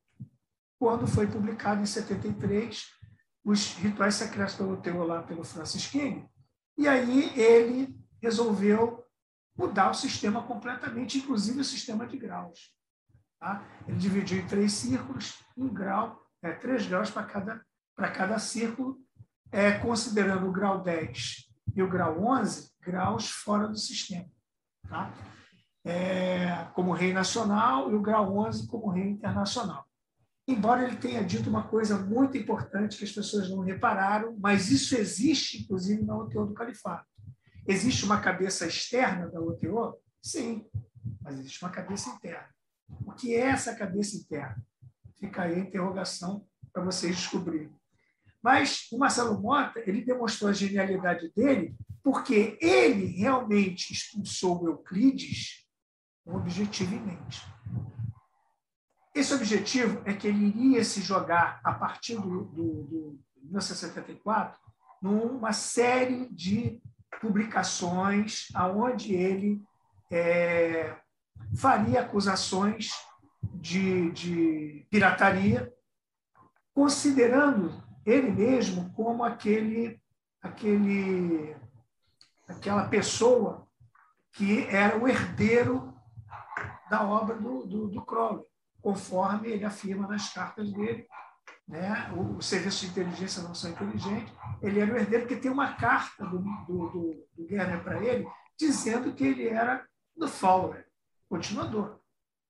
Quando foi publicado em 73 os rituais secretos da OTO lá pelo Francis King, e aí ele resolveu mudar o sistema completamente, inclusive o sistema de graus. Tá? Ele dividiu em três círculos, um grau, é, três graus para cada, para cada círculo, é, considerando o grau 10 e o grau 11 graus fora do sistema. Tá? É, como rei nacional e o grau 11 como rei internacional. Embora ele tenha dito uma coisa muito importante que as pessoas não repararam, mas isso existe, inclusive, na OTO do Califato. Existe uma cabeça externa da OTO? Sim, mas existe uma cabeça interna. O que é essa cabeça interna? Fica aí a interrogação para vocês descobrirem. Mas o Marcelo Mota ele demonstrou a genialidade dele porque ele realmente expulsou o Euclides um objetivo em mente. Esse objetivo é que ele iria se jogar, a partir do 1974, numa série de publicações aonde ele é, faria acusações de, de pirataria, considerando ele mesmo como aquele, aquele, aquela pessoa que era o herdeiro da obra do, do, do Crowley, conforme ele afirma nas cartas dele. Né? O, o serviço de inteligência não são inteligentes. Ele era o herdeiro, porque tem uma carta do, do, do, do para ele dizendo que ele era do follower, continuador.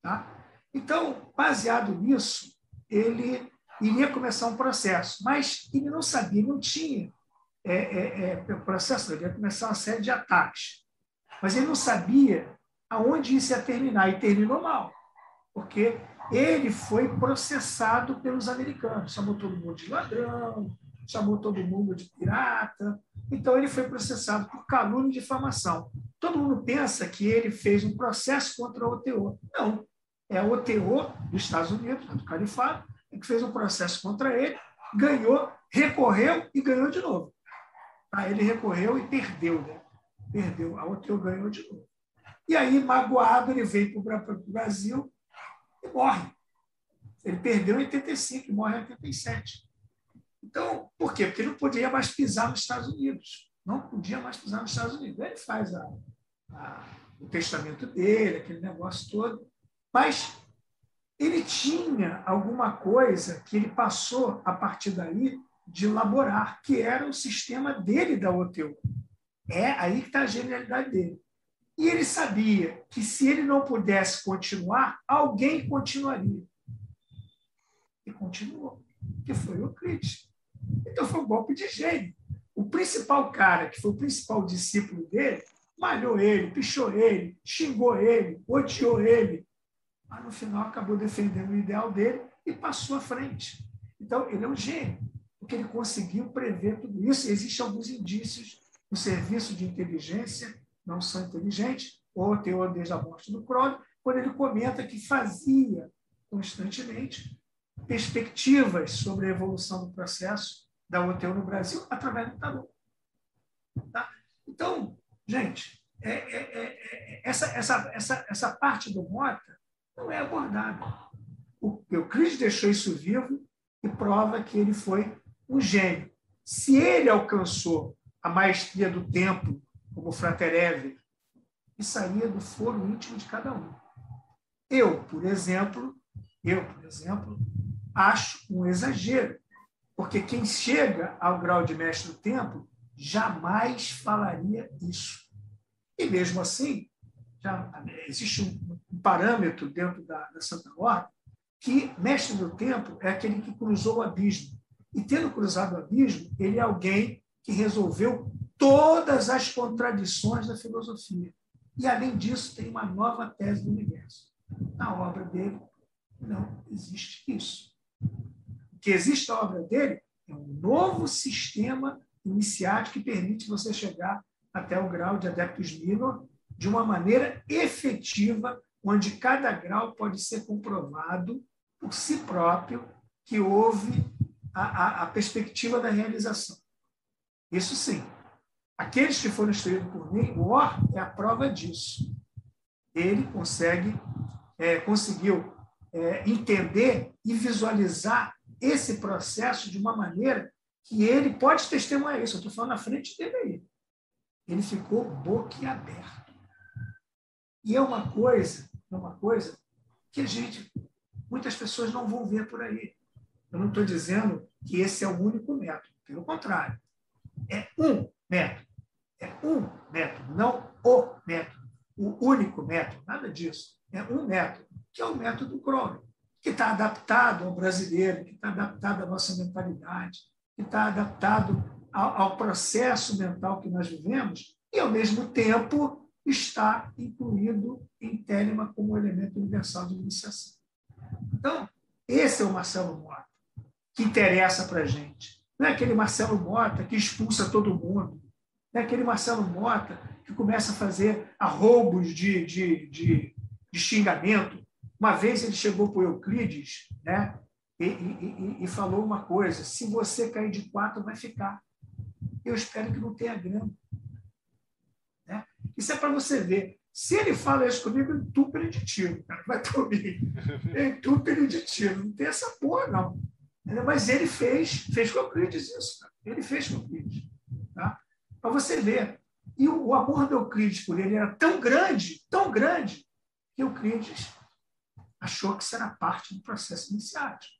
Tá? Então, baseado nisso, ele iria começar um processo, mas ele não sabia, não tinha é, é, é, processo, ele ia começar uma série de ataques, mas ele não sabia aonde isso ia terminar, e terminou mal, porque ele foi processado pelos americanos, chamou todo mundo de ladrão, chamou todo mundo de pirata, então ele foi processado por calúnia e difamação. Todo mundo pensa que ele fez um processo contra a OTO. Não, é a OTO dos Estados Unidos, do Califado, que fez um processo contra ele, ganhou, recorreu e ganhou de novo. Aí ele recorreu e perdeu, né? Perdeu. A OTO ganhou de novo. E aí, magoado, ele veio para o Brasil e morre. Ele perdeu em 85 e morre em 87. Então, por quê? Porque ele não podia mais pisar nos Estados Unidos. Não podia mais pisar nos Estados Unidos. Aí ele faz a, a, o testamento dele, aquele negócio todo. Mas ele tinha alguma coisa que ele passou, a partir daí, de elaborar, que era o sistema dele da OTU. É aí que está a genialidade dele. E ele sabia que se ele não pudesse continuar, alguém continuaria. E continuou, que foi o Euclides. Então foi um golpe de gênio. O principal cara, que foi o principal discípulo dele, malhou ele, pichou ele, xingou ele, odiou ele, mas no final acabou defendendo o ideal dele e passou à frente. Então, ele é um gênio, porque ele conseguiu prever tudo isso. Existem alguns indícios no serviço de inteligência, não são inteligentes, ou teor desde a morte do Crowley, quando ele comenta que fazia constantemente perspectivas sobre a evolução do processo da OTU no Brasil através do tarô. Tá? Então, gente, é, é, é, é essa, essa, essa, essa parte do Mota não é abordado. O Euclides deixou isso vivo e prova que ele foi um gênio. Se ele alcançou a maestria do tempo, como Fratereve, aí é do foro íntimo de cada um. Eu, por exemplo, eu, por exemplo, acho um exagero, porque quem chega ao grau de mestre do tempo jamais falaria isso. E mesmo assim, já existe um, um parâmetro dentro da, da Santa Ordem que mestre do tempo é aquele que cruzou o abismo. E tendo cruzado o abismo, ele é alguém que resolveu todas as contradições da filosofia. E, além disso, tem uma nova tese do universo. Na obra dele, não existe isso. O que existe na obra dele é um novo sistema iniciático que permite você chegar até o grau de Adeptus Minor de uma maneira efetiva, onde cada grau pode ser comprovado por si próprio que houve a, a, a perspectiva da realização. Isso sim. Aqueles que foram instruídos por mim, o Or é a prova disso. Ele consegue, é, conseguiu é, entender e visualizar esse processo de uma maneira que ele pode testemunhar isso. Eu estou falando na frente dele aí. Ele ficou boquiaberto. E é uma coisa, é uma coisa que a gente, muitas pessoas não vão ver por aí. Eu não estou dizendo que esse é o único método, pelo contrário. É um método. É um método, não o método, o único método, nada disso. É um método, que é o método Crowley, que está adaptado ao brasileiro, que está adaptado à nossa mentalidade, que está adaptado ao, ao processo mental que nós vivemos e, ao mesmo tempo, está incluído em Telema como elemento universal de iniciação. Então, esse é o Marcelo Mota que interessa para a gente. Não é aquele Marcelo Mota que expulsa todo mundo. Não é aquele Marcelo Mota que começa a fazer arroubos de, de, de, de xingamento. Uma vez ele chegou para o Euclides né, e, e, e, falou uma coisa: se você cair de quatro, vai ficar. Eu espero que não tenha grama. Isso é para você ver. Se ele fala isso comigo, eu entupo ele de tiro. Vai por mim. Eu entupo ele de tiro. Não tem essa porra, não. Mas ele fez, fez com Euclides isso. Ele fez com Euclides. Tá? Para você ver. E o, amor do Euclides por ele era tão grande, tão grande, que Euclides achou que isso era parte do processo iniciático.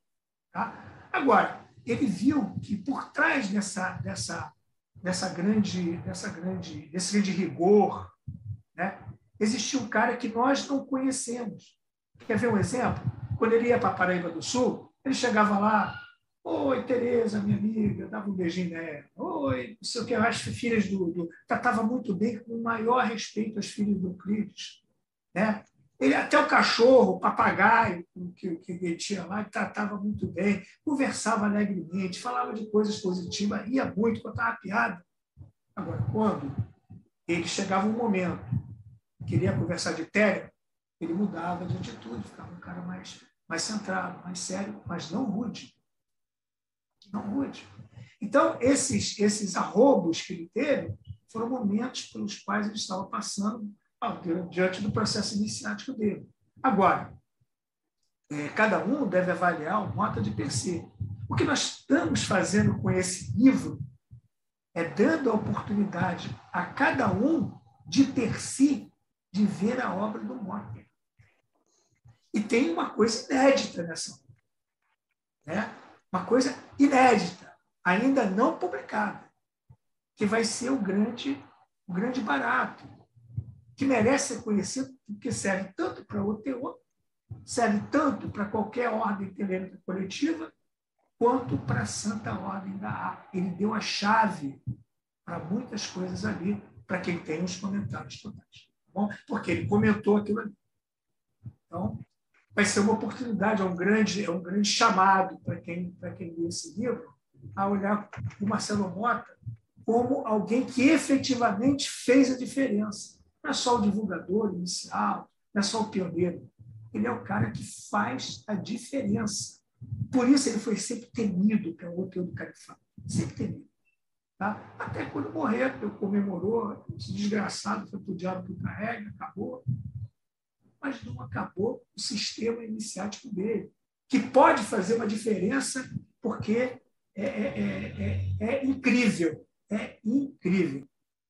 Tá? Agora, ele viu que por trás dessa, dessa, dessa grande, dessa grande, desse grande rigor, né, existia um cara que nós não conhecemos. Quer ver um exemplo? Quando ele ia para Paraíba do Sul, ele chegava lá, Oi, Tereza, minha amiga, dava um beijinho nela. Oi, não sei o que, as filhas do, do. Tratava muito bem, com o maior respeito às filhas do Euclides. Né? Ele, até o cachorro, o papagaio que, que ele tinha lá, ele tratava muito bem, conversava alegremente, falava de coisas positivas, ria muito, contava piada. Agora, quando ele chegava um momento, queria conversar de técnica, ele mudava de atitude, ficava um cara mais, mais centrado, mais sério, mas não rude não mude. Então, esses, esses arrobos que ele teve foram momentos pelos quais ele estava passando diante do processo iniciático dele. Agora, é, cada um deve avaliar o nota de PC. O que nós estamos fazendo com esse livro é dando a oportunidade a cada um de ter si de ver a obra do Mota. E tem uma coisa inédita nessa obra. Né? uma coisa inédita, ainda não publicada, que vai ser o grande, o grande barato, que merece ser conhecido porque serve tanto para o OTO, serve tanto para qualquer ordem telêmica coletiva, quanto para a Santa Ordem da A. Ele deu a chave para muitas coisas ali, para quem tem os comentários totais. Tá bom? Porque ele comentou aquilo ali. Então, vai ser uma oportunidade, é um grande, é um grande chamado para quem, para quem lê esse livro, a olhar o Marcelo Mota como alguém que efetivamente fez a diferença. Não é só o divulgador inicial, não é só o pioneiro. Ele é o cara que faz a diferença. Por isso ele foi sempre temido pelo outro do Califado. Sempre temido. Tá? Até quando morreu, comemorou, esse desgraçado foi para o diabo do carrega, acabou mas não acabou o sistema iniciático dele, que pode fazer uma diferença porque é, é, é, é, incrível, é incrível.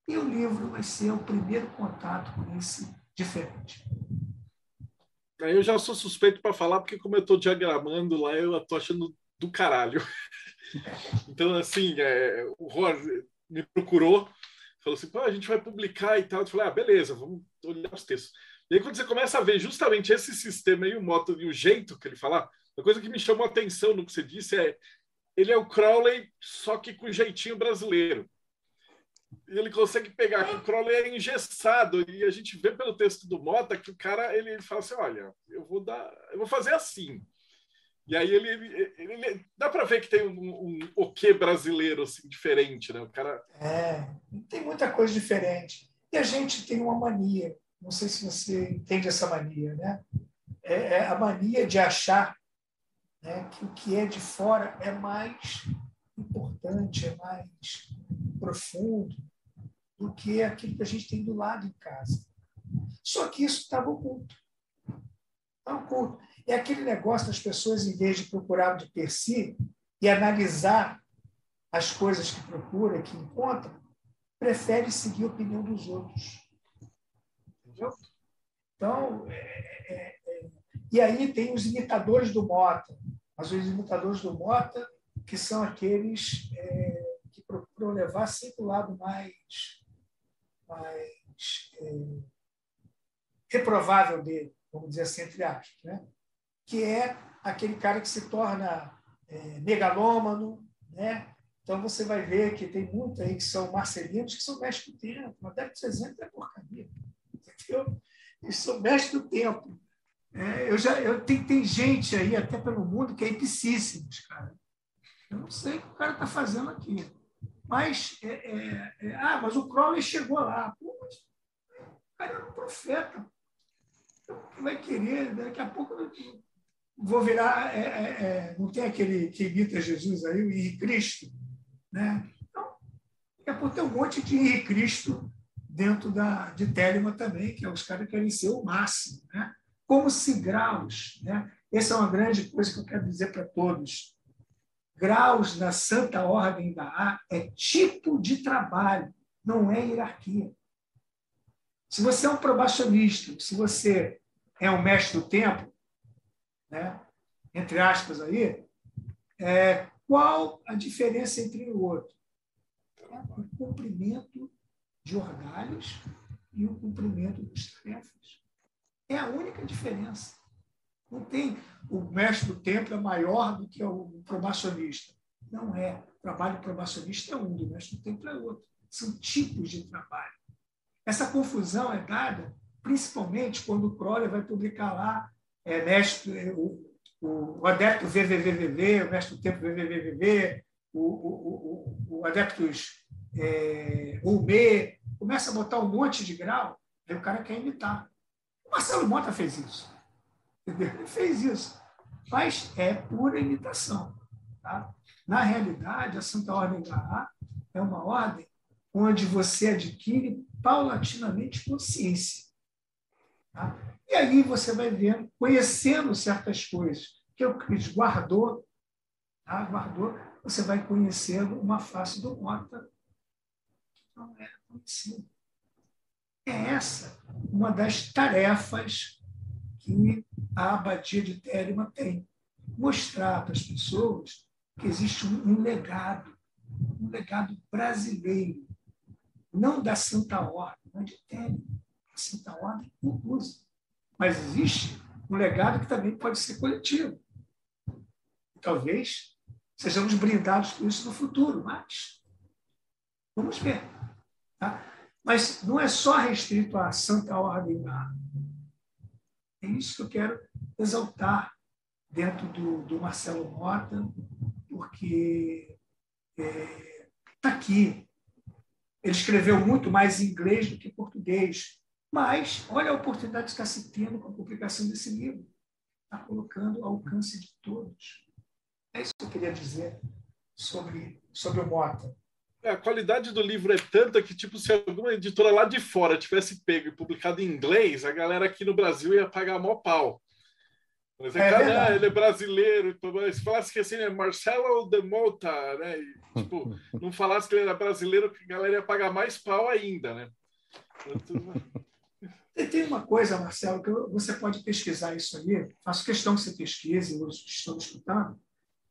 E o livro vai ser o primeiro contato com esse diferente. Eu já sou suspeito para falar, porque como eu estou diagramando lá, eu estou achando do caralho. Então, assim, é, o Rosa me procurou, falou assim, Pô, a gente vai publicar e tal. Eu falei, ah, beleza, vamos olhar os textos. E aí, quando você começa a ver justamente esse sistema e o moto e o jeito que ele fala, a coisa que me chamou a atenção no que você disse é ele é o Crowley, só que com jeitinho brasileiro. E ele consegue pegar que o Crowley é engessado e a gente vê pelo texto do Mota que o cara ele fala assim, olha, eu vou dar, eu vou fazer assim. E aí ele, ele, ele dá para ver que tem um, um o que brasileiro assim diferente, né? O cara é, tem muita coisa diferente. E a gente tem uma mania não sei se você entende essa mania, né? É, é a mania de achar né, que o que é de fora é mais importante, é mais profundo do que aquilo que a gente tem do lado em casa. Só que isso estava oculto. Estava oculto. É aquele negócio das pessoas, em vez de procurar de per si e analisar as coisas que procura, que encontra, prefere seguir a opinião dos outros. Entendeu? Então, é, é, é, e aí tem os imitadores do Mota. Mas os imitadores do Mota, que são aqueles que procuram levar sempre o lado mais, mais é, reprovável dele, vamos dizer assim, entre aspas, né? que é aquele cara que se torna é, megalômano, né? Então você vai ver que tem muito aí que são marcelinos que são mestres do tempo. Até que exemplo é porcaria. Entendeu? Eles são mestres do tempo. É, eu já, eu, tem, tem gente aí, até pelo mundo, que é ipicíssimos, cara. Eu não sei o que o cara está fazendo aqui. Mas, é, é, é, ah, mas o Crowley chegou lá. Pô, mas o cara era um profeta. Então, vai querer, daqui a pouco vou virar. É, é, é, não tem aquele que imita Jesus aí, o Henrique Cristo? Né? Então, daqui a pouco tem um monte de Henrique Cristo dentro da, de Telema também, que é os caras que querem ser o máximo. Né? Como se graus. Né? Essa é uma grande coisa que eu quero dizer para todos. Graus na Santa Ordem da A é tipo de trabalho, não é hierarquia. Se você é um probacionista, se você é um mestre do tempo, né? entre aspas aí, é, qual a diferença entre o outro? É o cumprimento de orgalhos e o cumprimento das tarefas. É a única diferença. Não tem o mestre do templo é maior do que o probacionista. Não é. O trabalho probacionista é um, o mestre do templo é outro. São tipos de trabalho. Essa confusão é dada principalmente quando o Crowley vai publicar lá é, mestre, o, o, o adepto VVVVV, o mestre do tempo VVVVV, o, o, o, o adeptus é, começa a botar um monte de grau, aí o cara quer imitar. O Marcelo Mota fez isso. Ele fez isso. Mas é pura imitação. Tá? Na realidade, a Santa Ordem da A é uma ordem onde você adquire paulatinamente consciência. Tá? E aí você vai vendo, conhecendo certas coisas que o Cris guardou, tá? guardou, você vai conhecendo uma face do Mota não era conhecida. É essa uma das tarefas que a abadia de Telema tem. Mostrar para as pessoas que existe um, legado, um legado brasileiro, não da Santa Ordem, mas de Telema. A Santa Ordem usa. Mas existe um legado que também pode ser coletivo. Talvez sejamos brindados com isso no futuro, mas vamos ver. Tá? Mas não é só restrito à Santa Ordem da É isso que eu quero exaltar dentro do, do Marcelo Mota, porque está é, tá aqui. Ele escreveu muito mais em inglês do que em português. Mas olha a oportunidade que está se tendo com a publicação desse livro. Está colocando ao alcance de todos. É isso que eu queria dizer sobre, sobre o Mota. É, a qualidade do livro é tanta que, tipo, se alguma editora lá de fora tivesse pego e publicado em inglês, a galera aqui no Brasil ia pagar mó pau. Mas é, é ele é brasileiro. Então, se falasse que assim, é Marcelo de Mota, né? E, tipo, não falasse que ele era brasileiro, a galera ia pagar mais pau ainda, né? Tem uma coisa, Marcelo, que você pode pesquisar isso aí. Faço questão que você pesquise, os que estão escutando.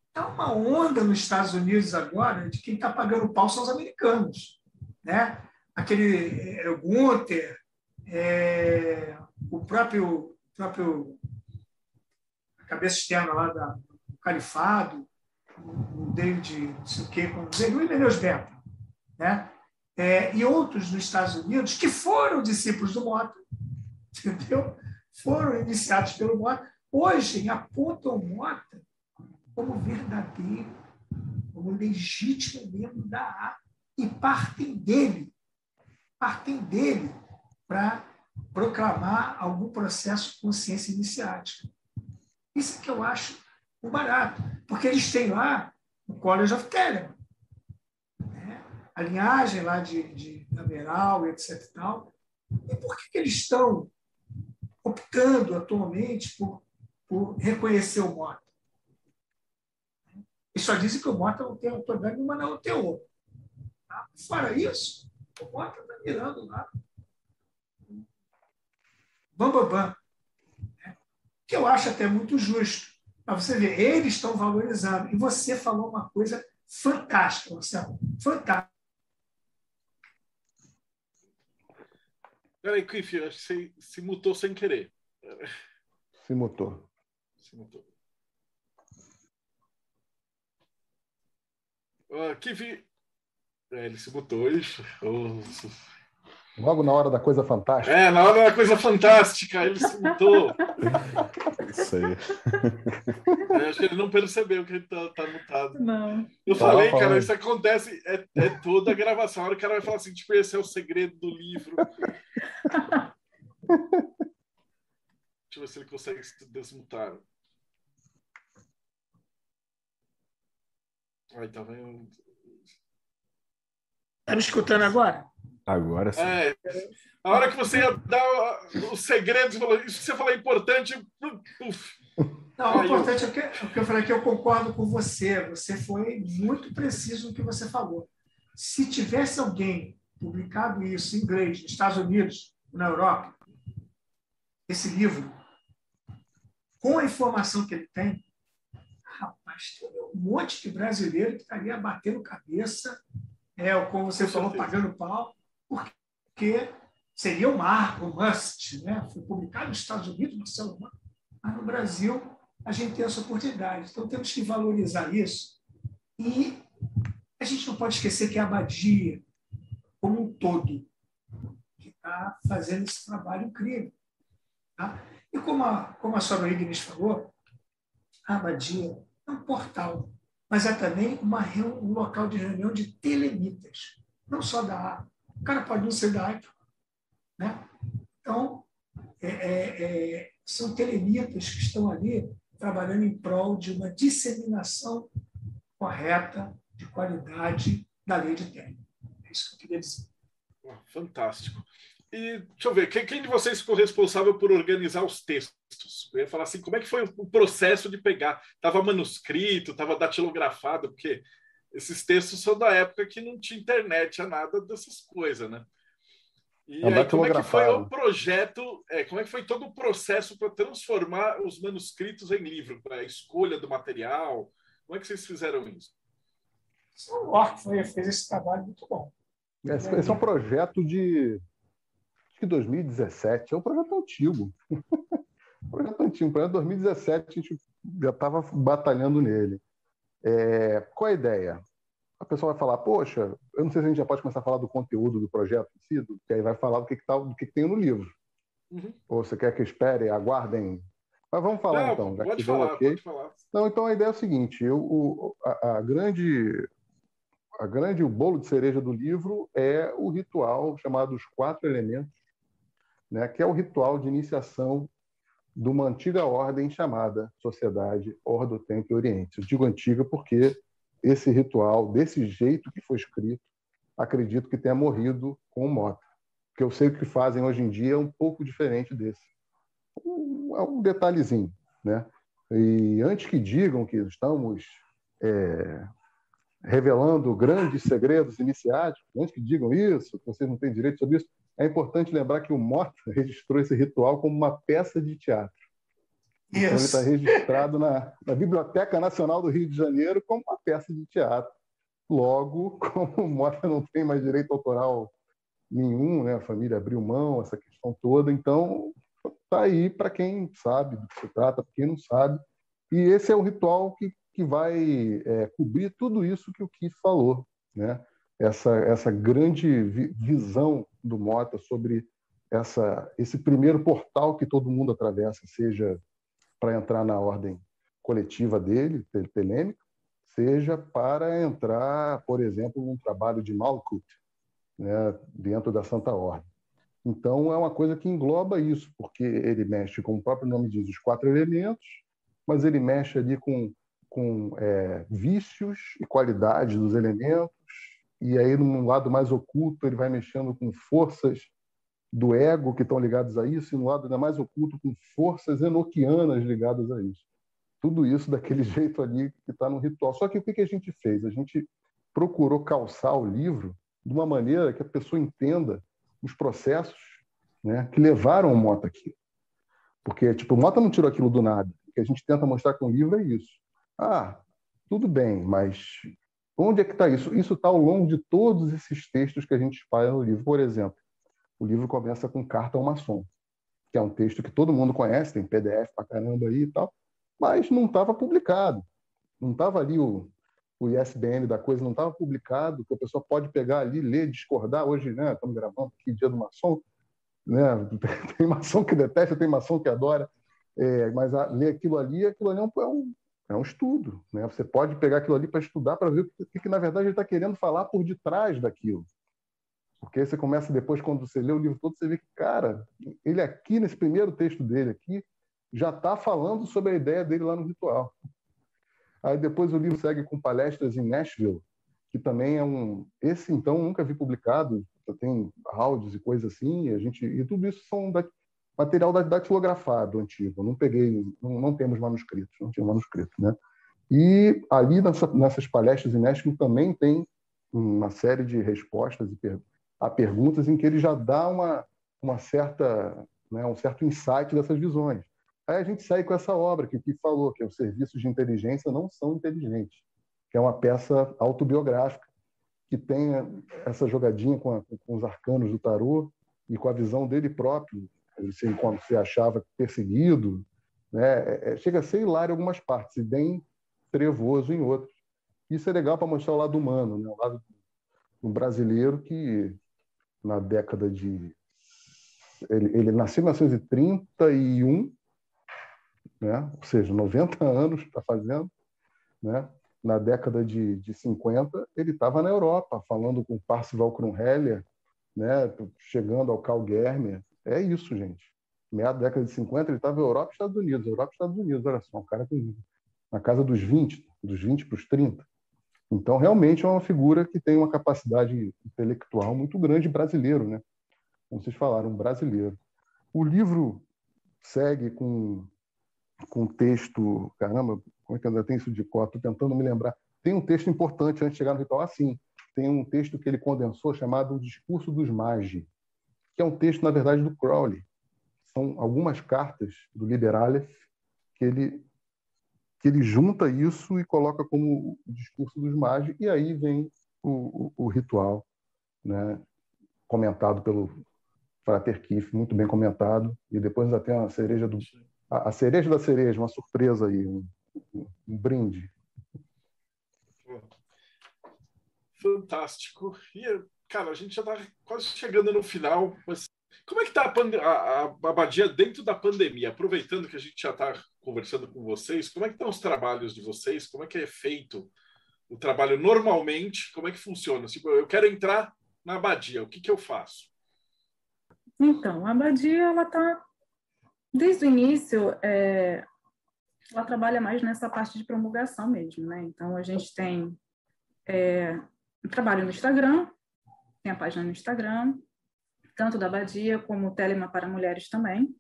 Está uma onda nos Estados Unidos agora de quem está pagando pau são os americanos. Né? Aquele é, o Gunther, é, o próprio, próprio cabeça externa lá da, do Califado, o David, não sei o quê, o Imeneu Bento, né? é, e outros nos Estados Unidos que foram discípulos do Mota, entendeu? Foram iniciados pelo Mota, hoje apontam o Mota como verdadeiro, como legítimo membro da A e partem dele, partem dele para proclamar algum processo de consciência iniciática. Isso é que eu acho por barato, porque eles têm lá o College of Telemann, né? a linhagem lá de, de Naveral, etc. E, tal. e por que, que eles estão optando atualmente por, por reconhecer o Mota? Eles só dizem que o Mota não tem autoridade nenhuma na UTO. Tá? Fora isso, o Mota está mirando lá. Bam, bam, bam. Que eu acho até muito justo. Para você ver, eles estão valorizando. E você falou uma coisa fantástica, Marcelo. Fantástica. Peraí, Cliff, acho que você se mutou sem querer. Se mutou. Se mutou. Uh. É, ele se mutou. Ixi, oh. Logo na hora da coisa fantástica. É, na hora da coisa fantástica, ele se mutou. Isso aí. É, acho que ele não percebeu que ele tá, tá mutado. Não. Eu falei, cara, isso acontece, é, é toda a gravação. A hora que o cara vai falar assim, tipo, esse é o segredo do livro. Deixa eu ver se ele consegue se desmutar. Ai, tá vendo? Tá me escutando agora? Agora sim. É, a hora que você ia dar os segredos, isso que você falou é importante. Uf. Não, o importante é o que, o que eu falei que eu concordo com você. Você foi muito preciso no que você falou. Se tivesse alguém publicado isso em inglês nos Estados Unidos, na Europa, esse livro, com a informação que ele tem, rapaz, tem um monte de brasileiro que estaria batendo cabeça, é, como você falou, pagando pau, porque seria um marco, um must. Né? Foi publicado nos Estados Unidos, Marcelo mas no Brasil a gente tem essa oportunidade. Então temos que valorizar isso. E a gente não pode esquecer que a Abadia, como um todo, está fazendo esse trabalho incrível. Tá? E como a, como a Sora Ignis falou, a Abadia é um portal, mas é também uma, um local de reunião de telemitas, não só da. O cara pode não ser da. Né? Então, é, é, é, são telemitas que estão ali trabalhando em prol de uma disseminação correta, de qualidade da lei de terra. É isso que eu queria dizer. Fantástico. E deixa eu ver, quem, quem de vocês ficou responsável por organizar os textos? Eu ia falar assim, como é que foi o processo de pegar? Estava manuscrito, estava datilografado, porque esses textos são da época que não tinha internet, a nada dessas coisas, né? E é aí, como é que foi o projeto, é, como é que foi todo o processo para transformar os manuscritos em livro, para a escolha do material? Como é que vocês fizeram isso? O Orc fez esse trabalho muito bom. Esse, esse é um projeto de acho que 2017, é um projeto antigo. um projeto antigo, um projeto de 2017, a gente já estava batalhando nele. É, qual a ideia? A pessoa vai falar, poxa, eu não sei se a gente já pode começar a falar do conteúdo do projeto em si, que aí vai falar do que, que, tá, do que, que tem no livro. Uhum. Ou você quer que espere, aguardem? Mas vamos falar não, então. Pode falar, okay. pode falar. Então, então a ideia é o seguinte: eu, o, a, a, grande, a grande, o bolo de cereja do livro é o ritual chamado Os Quatro Elementos, né, que é o ritual de iniciação de uma antiga ordem chamada Sociedade Ordo Tempo e Oriente. Eu digo antiga porque esse ritual, desse jeito que foi escrito, acredito que tenha morrido com o Mota. Porque eu sei que o que fazem hoje em dia é um pouco diferente desse. É um detalhezinho. Né? E antes que digam que estamos é, revelando grandes segredos iniciáticos, antes que digam isso, que vocês não têm direito sobre isso, é importante lembrar que o Mota registrou esse ritual como uma peça de teatro. Então, ele está registrado na, na, Biblioteca Nacional do Rio de Janeiro como uma peça de teatro. Logo, como o Mota não tem mais direito autoral nenhum, né? a família abriu mão, essa questão toda, então está aí para quem sabe do que se trata, para quem não sabe. E esse é um ritual que, que vai é, cobrir tudo isso que o Keith falou, né? essa, essa grande visão do Mota sobre essa, esse primeiro portal que todo mundo atravessa, seja para entrar na ordem coletiva dele, telêmica, seja para entrar, por exemplo, num trabalho de Malkut, né, dentro da Santa Ordem. Então, é uma coisa que engloba isso, porque ele mexe, como o próprio nome diz, os quatro elementos, mas ele mexe ali com, com é, vícios e qualidades dos elementos, e aí, num lado mais oculto, ele vai mexendo com forças do ego que estão ligadas a isso, e no lado ainda mais oculto, com forças enoquianas ligadas a isso. Tudo isso daquele jeito ali que está no ritual. Só que o que a gente fez? A gente procurou calçar o livro de uma maneira que a pessoa entenda os processos né, que levaram o Mota aqui. Porque, tipo, o Mota não tirou aquilo do nada. O que a gente tenta mostrar com o livro é isso. Ah, tudo bem, mas onde é que está isso? Isso está ao longo de todos esses textos que a gente espalha no livro. Por exemplo, o livro começa com Carta ao Maçom, que é um texto que todo mundo conhece, tem PDF pra caramba aí e tal, mas não estava publicado. Não estava ali o, o ISBN da coisa, não estava publicado, que a pessoa pode pegar ali, ler, discordar. Hoje, né, estamos gravando aqui dia do maçom, né, tem maçom que detesta, tem maçom que adora, é, mas a, ler aquilo ali, aquilo ali é um, é um, é estudo. Né? Você pode pegar aquilo ali para estudar, para ver o que, que, na verdade, ele está querendo falar por detrás daquilo. Porque aí você começa depois, quando você lê o livro todo, você vê que, cara, ele aqui, nesse primeiro texto dele aqui, já está falando sobre a ideia dele lá no ritual. Aí depois o livro segue com palestras em Nashville, que também é um... Esse, então, nunca vi publicado, tem áudios e coisas assim, e, a gente... e tudo isso são da... material datilografado antigo. Não peguei, não, não temos manuscritos, não tinha manuscrito, né? E ali nessa, nessas palestras em Nashville também tem uma série de respostas e perguntas a perguntas em que ele já dá uma, uma certa, né, um certo insight dessas visões. Aí a gente sai com essa obra que o que falou, que é os serviços de inteligência não são inteligentes, que é uma peça autobiográfica que tem essa jogadinha com, a, com os arcanos do tarô e com a visão dele próprio, se, quando se achava perseguido, né? É, é, chega a ser hilário em algumas partes e bem trevoso em outras. Isso é legal para mostrar o lado humano, né? o lado do brasileiro que na década de. Ele, ele nasceu em 1931, né? ou seja, 90 anos está fazendo. Né? Na década de, de 50, ele estava na Europa, falando com Parcival Krumheller, né? chegando ao Carl Germer. É isso, gente. Meia década de 50, ele estava na Europa e Estados Unidos. Europa e Estados Unidos, olha só, um cara com, na casa dos 20, dos 20 para os 30. Então, realmente é uma figura que tem uma capacidade intelectual muito grande brasileiro, né? Como vocês falaram, brasileiro. O livro segue com com texto, caramba, como é que ainda tem isso de cota? Estou tentando me lembrar. Tem um texto importante antes de chegar no ritual, assim. Tem um texto que ele condensou chamado O Discurso dos Magi, que é um texto, na verdade, do Crowley. São algumas cartas do Liberaleph que ele que ele junta isso e coloca como o discurso dos magos, e aí vem o, o, o ritual, né, comentado pelo Frater Kiff, muito bem comentado, e depois ainda tem a cereja do a, a cereja da cereja, uma surpresa aí, um, um brinde. Fantástico. E, cara, a gente já está quase chegando no final, mas como é que está a, a, a abadia dentro da pandemia? Aproveitando que a gente já está conversando com vocês, como é que estão os trabalhos de vocês? Como é que é feito o trabalho normalmente? Como é que funciona? Tipo, eu quero entrar na abadia, o que, que eu faço? Então, a abadia, ela está, desde o início, é, ela trabalha mais nessa parte de promulgação mesmo, né? Então, a gente tem é, um trabalho no Instagram, tem a página no Instagram, tanto da Abadia como o Telema para Mulheres também.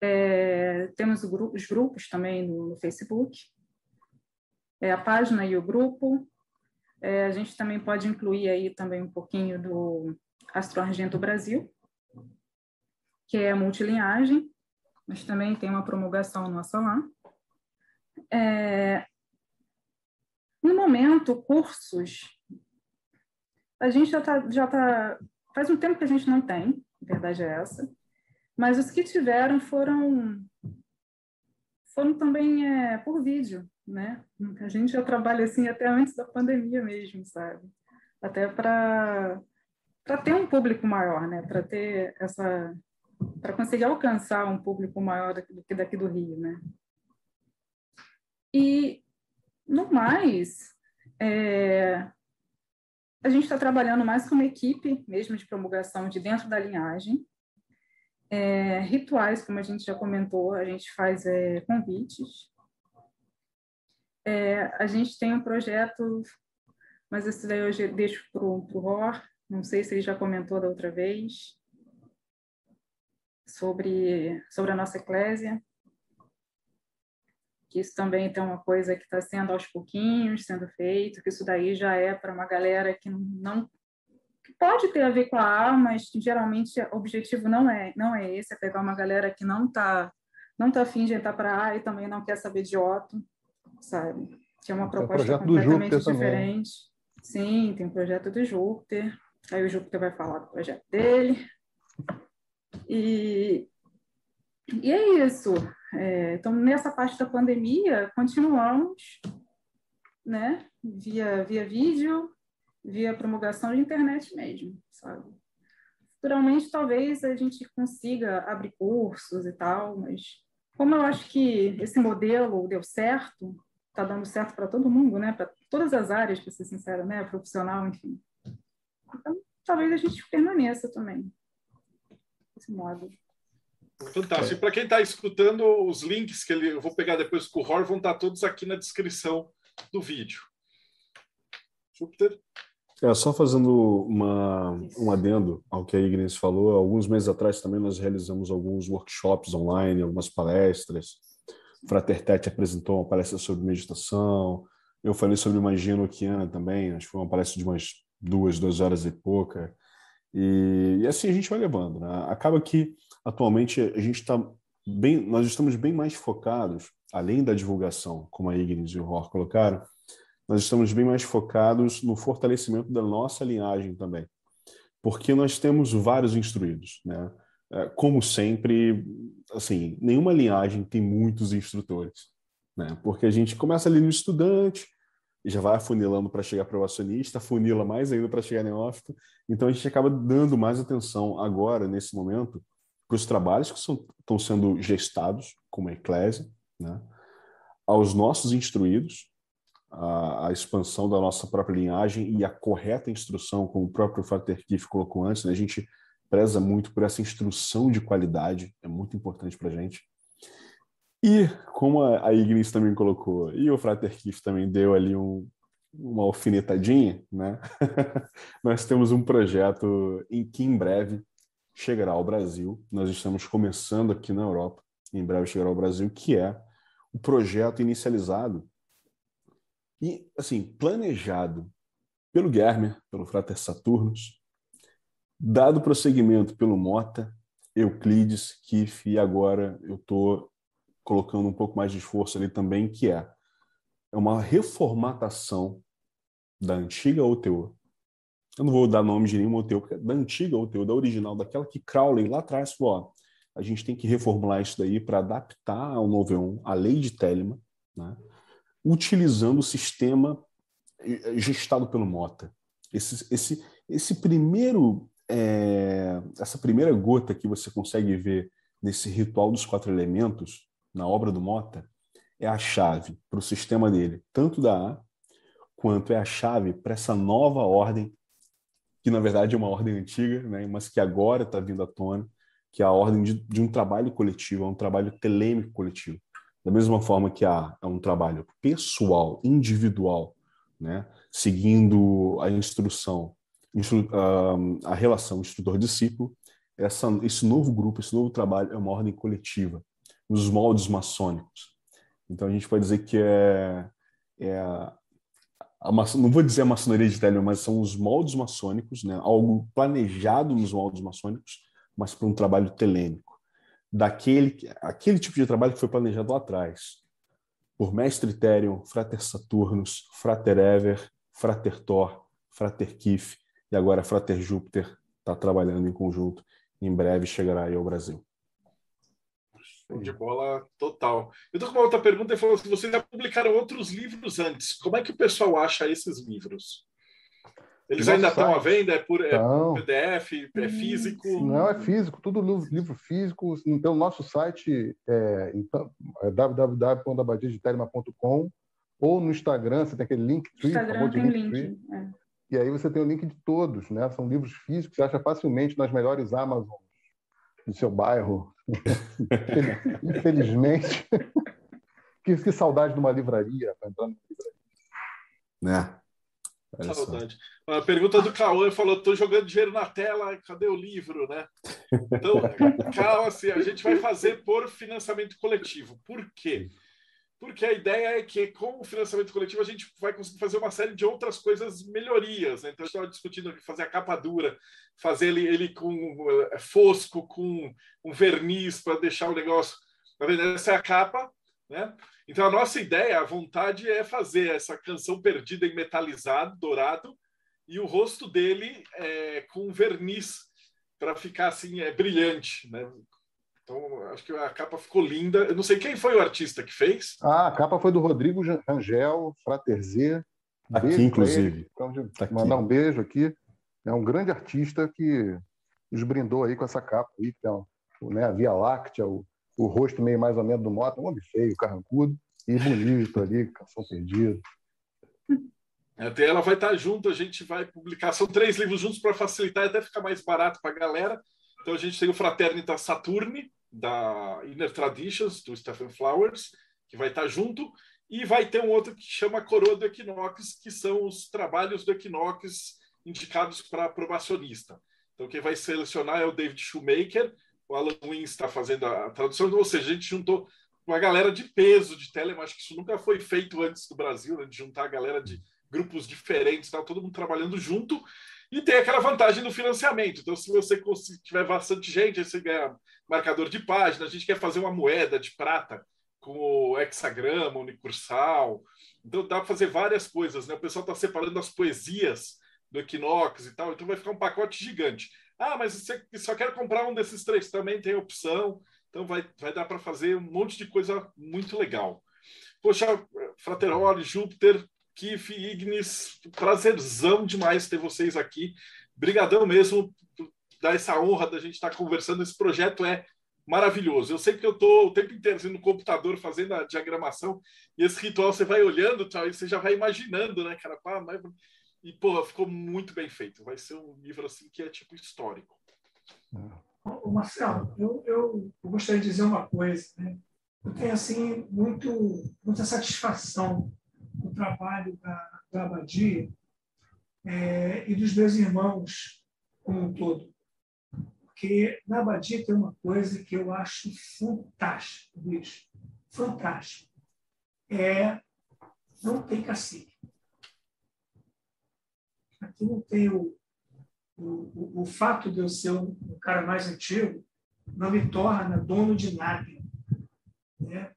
É, temos os grupos também no, no Facebook, é, a página e o grupo. É, a gente também pode incluir aí também um pouquinho do Astro Argento Brasil, que é multilinhagem, mas também tem uma promulgação nossa lá. É, no momento, cursos, a gente já está já tá Faz um tempo que a gente não tem, a verdade é essa. Mas os que tiveram foram foram também é, por vídeo, né? A gente já trabalha assim até antes da pandemia mesmo, sabe? Até para para ter um público maior, né? Para ter essa para conseguir alcançar um público maior do que daqui do Rio, né? E no mais, é, a gente está trabalhando mais com uma equipe mesmo de promulgação de dentro da linhagem. É, rituais, como a gente já comentou, a gente faz é, convites. É, a gente tem um projeto, mas esse daí eu deixo para o Ror, não sei se ele já comentou da outra vez, sobre, sobre a nossa eclésia que isso também tem uma coisa que está sendo aos pouquinhos sendo feito, que isso daí já é para uma galera que não que pode ter a ver com a A, mas geralmente o objetivo não é não é esse, é pegar uma galera que não está não tá afim de entrar para A e também não quer saber de Otto, sabe? Que é uma proposta é completamente diferente. Também. Sim, tem o projeto do Júpiter. Aí o Júpiter vai falar do projeto dele. E, e é isso. É, então, nessa parte da pandemia, continuamos, né, via, via vídeo, via promulgação de internet mesmo, sabe? Talvez a gente consiga abrir cursos e tal, mas como eu acho que esse modelo deu certo, está dando certo para todo mundo, né, para todas as áreas, para ser sincero, né, profissional, enfim. Então, talvez a gente permaneça também desse modo. Fantástico. É. Para quem está escutando, os links que ele, eu vou pegar depois com o Ror vão estar tá todos aqui na descrição do vídeo. Júpiter? É, só fazendo uma, um adendo ao que a Ignis falou, alguns meses atrás também nós realizamos alguns workshops online, algumas palestras. Frater Tete apresentou uma palestra sobre meditação. Eu falei sobre Imagino Oceana também, acho que foi uma palestra de umas duas, duas horas e pouca. E, e assim a gente vai levando. Né? Acaba que atualmente a gente está bem, nós estamos bem mais focados, além da divulgação, como a Ignis e o Ror colocaram, nós estamos bem mais focados no fortalecimento da nossa linhagem também, porque nós temos vários instruídos, né? É, como sempre, assim, nenhuma linhagem tem muitos instrutores, né? Porque a gente começa ali no estudante, e já vai afunilando para chegar para o acionista, funila mais ainda para chegar neófito. Então a gente acaba dando mais atenção agora, nesse momento, para os trabalhos que são, estão sendo gestados como a eclésia, né? aos nossos instruídos, a, a, expansão da nossa própria linhagem e a correta instrução, como o próprio Frater Kiff colocou antes, né? a gente preza muito por essa instrução de qualidade, é muito importante para a gente. E, como a, a Ignis também colocou, e o Frater Kiff também deu ali um, uma alfinetadinha, né? nós temos um projeto em que em breve chegará ao Brasil. Nós estamos começando aqui na Europa, em breve chegará ao Brasil, que é o projeto inicializado e, assim, planejado pelo Guermer, pelo Frater Saturnus, dado prosseguimento pelo Mota, Euclides, Kiff, e agora eu estou colocando um pouco mais de esforço ali também, que é, é uma reformatação da antiga OTO, eu não vou dar nome de nenhum hotel, porque é da antiga hotel, da original, daquela que Crowley lá atrás falou, ó, a gente tem que reformular isso daí para adaptar ao novo EON, a lei de Telemann, né? utilizando o sistema eh, gestado pelo Mota. Esse, esse, esse primeiro, é, essa primeira gota que você consegue ver nesse ritual dos quatro elementos, na obra do Mota, é a chave para o sistema dele, tanto da A, quanto é a chave para essa nova ordem que na verdade é uma ordem antiga, né, mas que agora está vindo à tona, que é a ordem de, de, um trabalho coletivo, é um trabalho telêmico coletivo. Da mesma forma que há um trabalho pessoal, individual, né, seguindo a instrução, instru, uh, a relação instrutor-discípulo, esse novo grupo, esse novo trabalho é uma ordem coletiva, nos moldes maçônicos. Então a gente pode dizer que é, é não vou dizer a maçonaria de Telemann, mas são os moldes maçônicos, né? algo planejado nos moldes maçônicos, mas para um trabalho telêmico. Daquele, aquele tipo de trabalho que foi planejado lá atrás, por Mestre Therion, Frater Saturnus, Frater Ever, Frater Thor, Frater Kif e agora Frater Júpiter está trabalhando em conjunto. Em breve chegará aí ao Brasil. De bola total. Eu tô com uma outra pergunta e falou assim: vocês já publicaram outros livros antes. Como é que o pessoal acha esses livros? Eles Nossa, ainda estão à venda? É por é PDF? É físico? Não, é físico, tudo livro, físico. Então, o nosso site é, então, é ou no Instagram, você tem aquele link. Instagram tem link. É. E aí você tem o link de todos, né? São livros físicos, você acha facilmente nas melhores Amazons do seu bairro. Infelizmente. que, que, saudade de uma livraria para entrar numa livraria. Né? Saudade. A pergunta do Cauã falou: estou jogando dinheiro na tela, cadê o livro, né? Então, calma, assim, a gente vai fazer por financiamento coletivo. Por quê? Porque a ideia é que, com o financiamento coletivo, a gente vai conseguir fazer uma série de outras coisas, melhorias. Né? Então, gente estava discutindo fazer a capa dura, fazer ele, ele com uh, fosco, com um verniz, para deixar o negócio. Na verdade, essa é a capa. Né? Então, a nossa ideia, a vontade é fazer essa canção perdida em metalizado, dourado, e o rosto dele é, com verniz para ficar assim é brilhante, né? Então, acho que a capa ficou linda. Eu não sei quem foi o artista que fez. Ah, a capa foi do Rodrigo Rangel, Frater Z. Aqui, inclusive. Então, tá mandar aqui. um beijo aqui. É um grande artista que nos brindou aí com essa capa aí, que é né, a Via Láctea, o, o rosto meio mais ou menos do Mota, um homem feio, carrancudo e bonito ali, canção perdida. Até ela vai estar junto, a gente vai publicar. São três livros juntos para facilitar e até ficar mais barato para a galera. Então a gente tem o Fraternita Saturni, da Inner Traditions, do Stephen Flowers, que vai estar junto, e vai ter um outro que chama Coroa do Equinox, que são os trabalhos do Equinox indicados para aprovacionista. Então, quem vai selecionar é o David Shoemaker, o Alan Wins está fazendo a tradução, ou seja, a gente juntou uma galera de peso de Telemann, acho que isso nunca foi feito antes do Brasil, né, de juntar a galera de grupos diferentes, tá, todo mundo trabalhando junto, e tem aquela vantagem do financiamento. Então, se você tiver bastante gente, você ganha marcador de página. A gente quer fazer uma moeda de prata com o hexagrama, unicursal. Então, dá para fazer várias coisas. Né? O pessoal está separando as poesias do Equinox e tal. Então, vai ficar um pacote gigante. Ah, mas você só quer comprar um desses três. Também tem opção. Então, vai, vai dar para fazer um monte de coisa muito legal. Poxa, Frateroli, Júpiter, Kif, Ignis, prazerzão demais ter vocês aqui. Brigadão mesmo por dar essa honra da gente estar conversando. Esse projeto é maravilhoso. Eu sei que eu estou o tempo inteiro no computador fazendo a diagramação e esse ritual você vai olhando tal, e você já vai imaginando, né, cara? Pá, mas... E, porra, ficou muito bem feito. Vai ser um livro assim que é tipo histórico. Ô, Marcelo, eu, eu, eu gostaria de dizer uma coisa, né? Eu tenho assim muito muita satisfação trabalho da, da Abadia é, e dos meus irmãos como um todo. Porque na Abadia tem uma coisa que eu acho fantástico, bicho. Fantástico. É, não tem cacique. Aqui não tem o, o, o, fato de eu ser um cara mais antigo não me torna dono de nada. Né?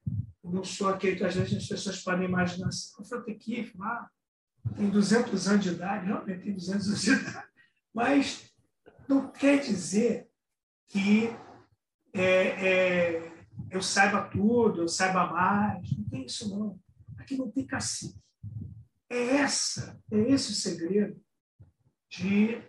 Não sou aquele que às vezes as pessoas podem imaginar assim, o Frotequife lá tem 200 anos de idade, realmente tem 200 anos de idade, mas não quer dizer que é, é, eu saiba tudo, eu saiba mais, não tem isso não. Aqui não tem cacique. É essa, é esse o segredo de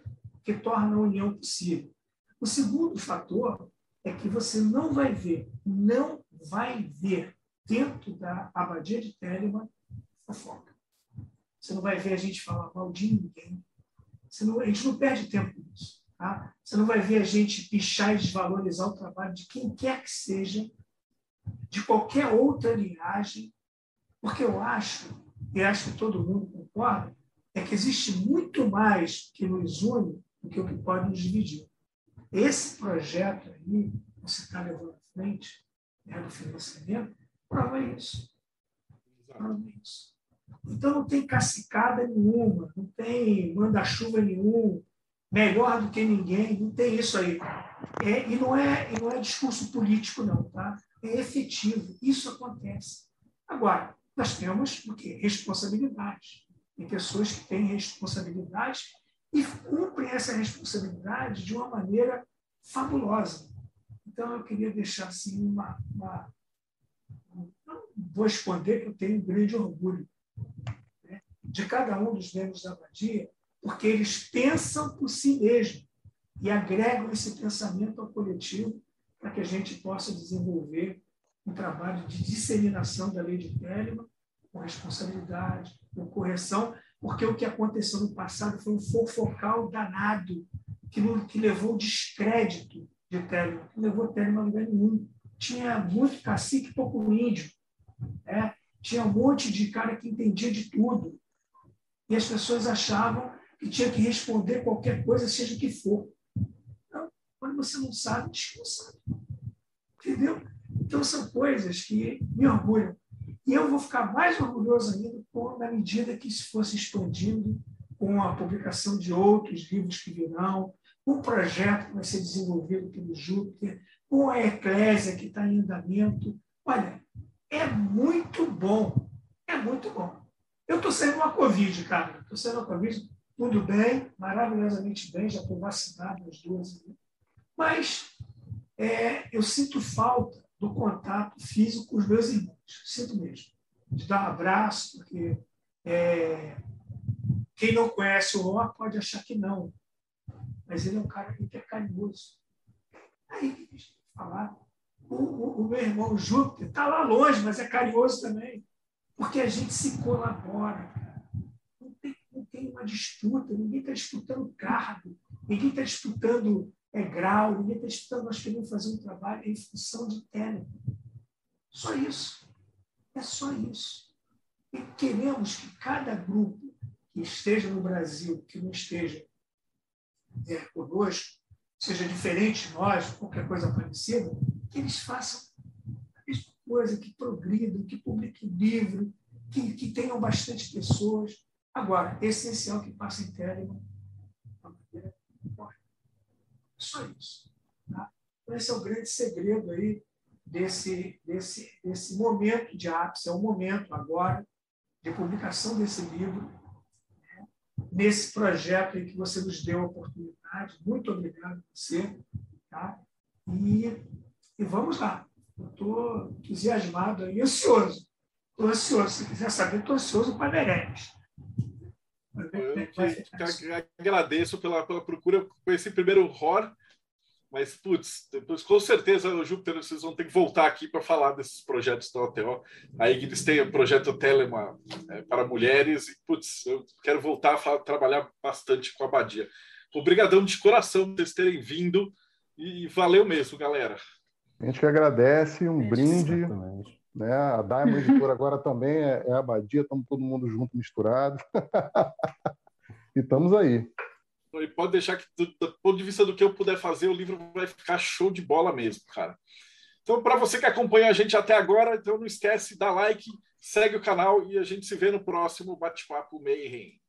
que torna a união possível. O segundo fator é que você não vai ver, não vai ver dentro da abadia de Telemann, fofoca. Você não vai ver a gente falar mal de ninguém. Não, a gente não perde tempo nisso. Tá? Você não vai ver a gente pichar e desvalorizar o trabalho de quem quer que seja, de qualquer outra linhagem, porque eu acho, e acho que todo mundo concorda, é que existe muito mais que nos une do que o que pode nos dividir. Esse projeto aí, você está levando à frente, né, do financiamento, Prova isso. Prova isso. Então não tem cacicada nenhuma, não tem manda-chuva nenhum, melhor do que ninguém, não tem isso aí. É, e, não é, e não é discurso político, não, tá? É efetivo. Isso acontece. Agora, nós temos o quê? Responsabilidade. Tem pessoas que têm responsabilidade e cumprem essa responsabilidade de uma maneira fabulosa. Então, eu queria deixar assim, uma, uma vou esconder que eu tenho um grande orgulho né, de cada um dos membros da abadia, porque eles pensam por si mesmos e agregam esse pensamento ao coletivo para que a gente possa desenvolver um trabalho de disseminação da lei de Telemann com responsabilidade, com correção, porque o que aconteceu no passado foi um fofocal danado que, que levou descrédito de Telemann, que levou Telemann a lugar nenhum. Tinha muito cacique, pouco índio. Né? Tinha um monte de cara que entendia de tudo. E as pessoas achavam que tinha que responder qualquer coisa, seja o que for. Então, quando você não sabe, diz que não sabe. Entendeu? Então, são coisas que me orgulham. E eu vou ficar mais orgulhoso ainda na medida que isso fosse expandindo com a publicação de outros livros que virão, o projeto que vai ser desenvolvido pelo Júpiter, com a Eclésia que está em andamento. Olha, é muito bom. É muito bom. Eu estou sendo uma Covid, cara. Estou sendo uma Covid, tudo bem, maravilhosamente bem, já estou vacinado as duas. Mas é, eu sinto falta do contato físico com os meus irmãos. Sinto mesmo. De dar um abraço, porque é, quem não conhece o Ló pode achar que não. Mas ele é um cara que é carinhoso. Aí, falar. O, o, o meu irmão Júpiter está lá longe, mas é carinhoso também. Porque a gente se colabora. Não tem, não tem uma disputa, ninguém está disputando cargo, ninguém está disputando é grau, ninguém está estudando, nós queremos fazer um trabalho em função de tele. Só isso. É só isso. E queremos que cada grupo que esteja no Brasil, que não esteja é, conosco, seja diferente de nós, qualquer coisa parecida, que eles façam a mesma coisa, que progridam, que publiquem livro, que, que tenham bastante pessoas. Agora, é essencial que passem Telegram só isso. Tá? Então, esse é o grande segredo aí desse, desse, desse momento de ápice, é o momento agora de publicação desse livro, né? nesse projeto em que você nos deu a oportunidade. Muito obrigado a você. Tá? E, e vamos lá. Eu estou entusiasmado e ansioso. Estou ansioso. Se quiser saber, estou ansioso para. Eu agradeço pela, pela procura com esse primeiro horror, mas, putz, depois com certeza o Júpiter vocês vão ter que voltar aqui para falar desses projetos da OTO. Aí eles têm o projeto Telema é, para mulheres e, putz, eu quero voltar a falar, trabalhar bastante com a Badia. Obrigadão de coração por vocês terem vindo e valeu mesmo, galera. A gente que agradece, um brinde. Exatamente. Né? A Diamond Editora agora também é, é a Badia, estamos todo mundo junto, misturado. e estamos aí. E pode deixar que, do, do, ponto de vista do que eu puder fazer, o livro vai ficar show de bola mesmo, cara. Então, para você que acompanha a gente até agora, então não esquece, dá like, segue o canal e a gente se vê no próximo Bate-Papo Mayhem.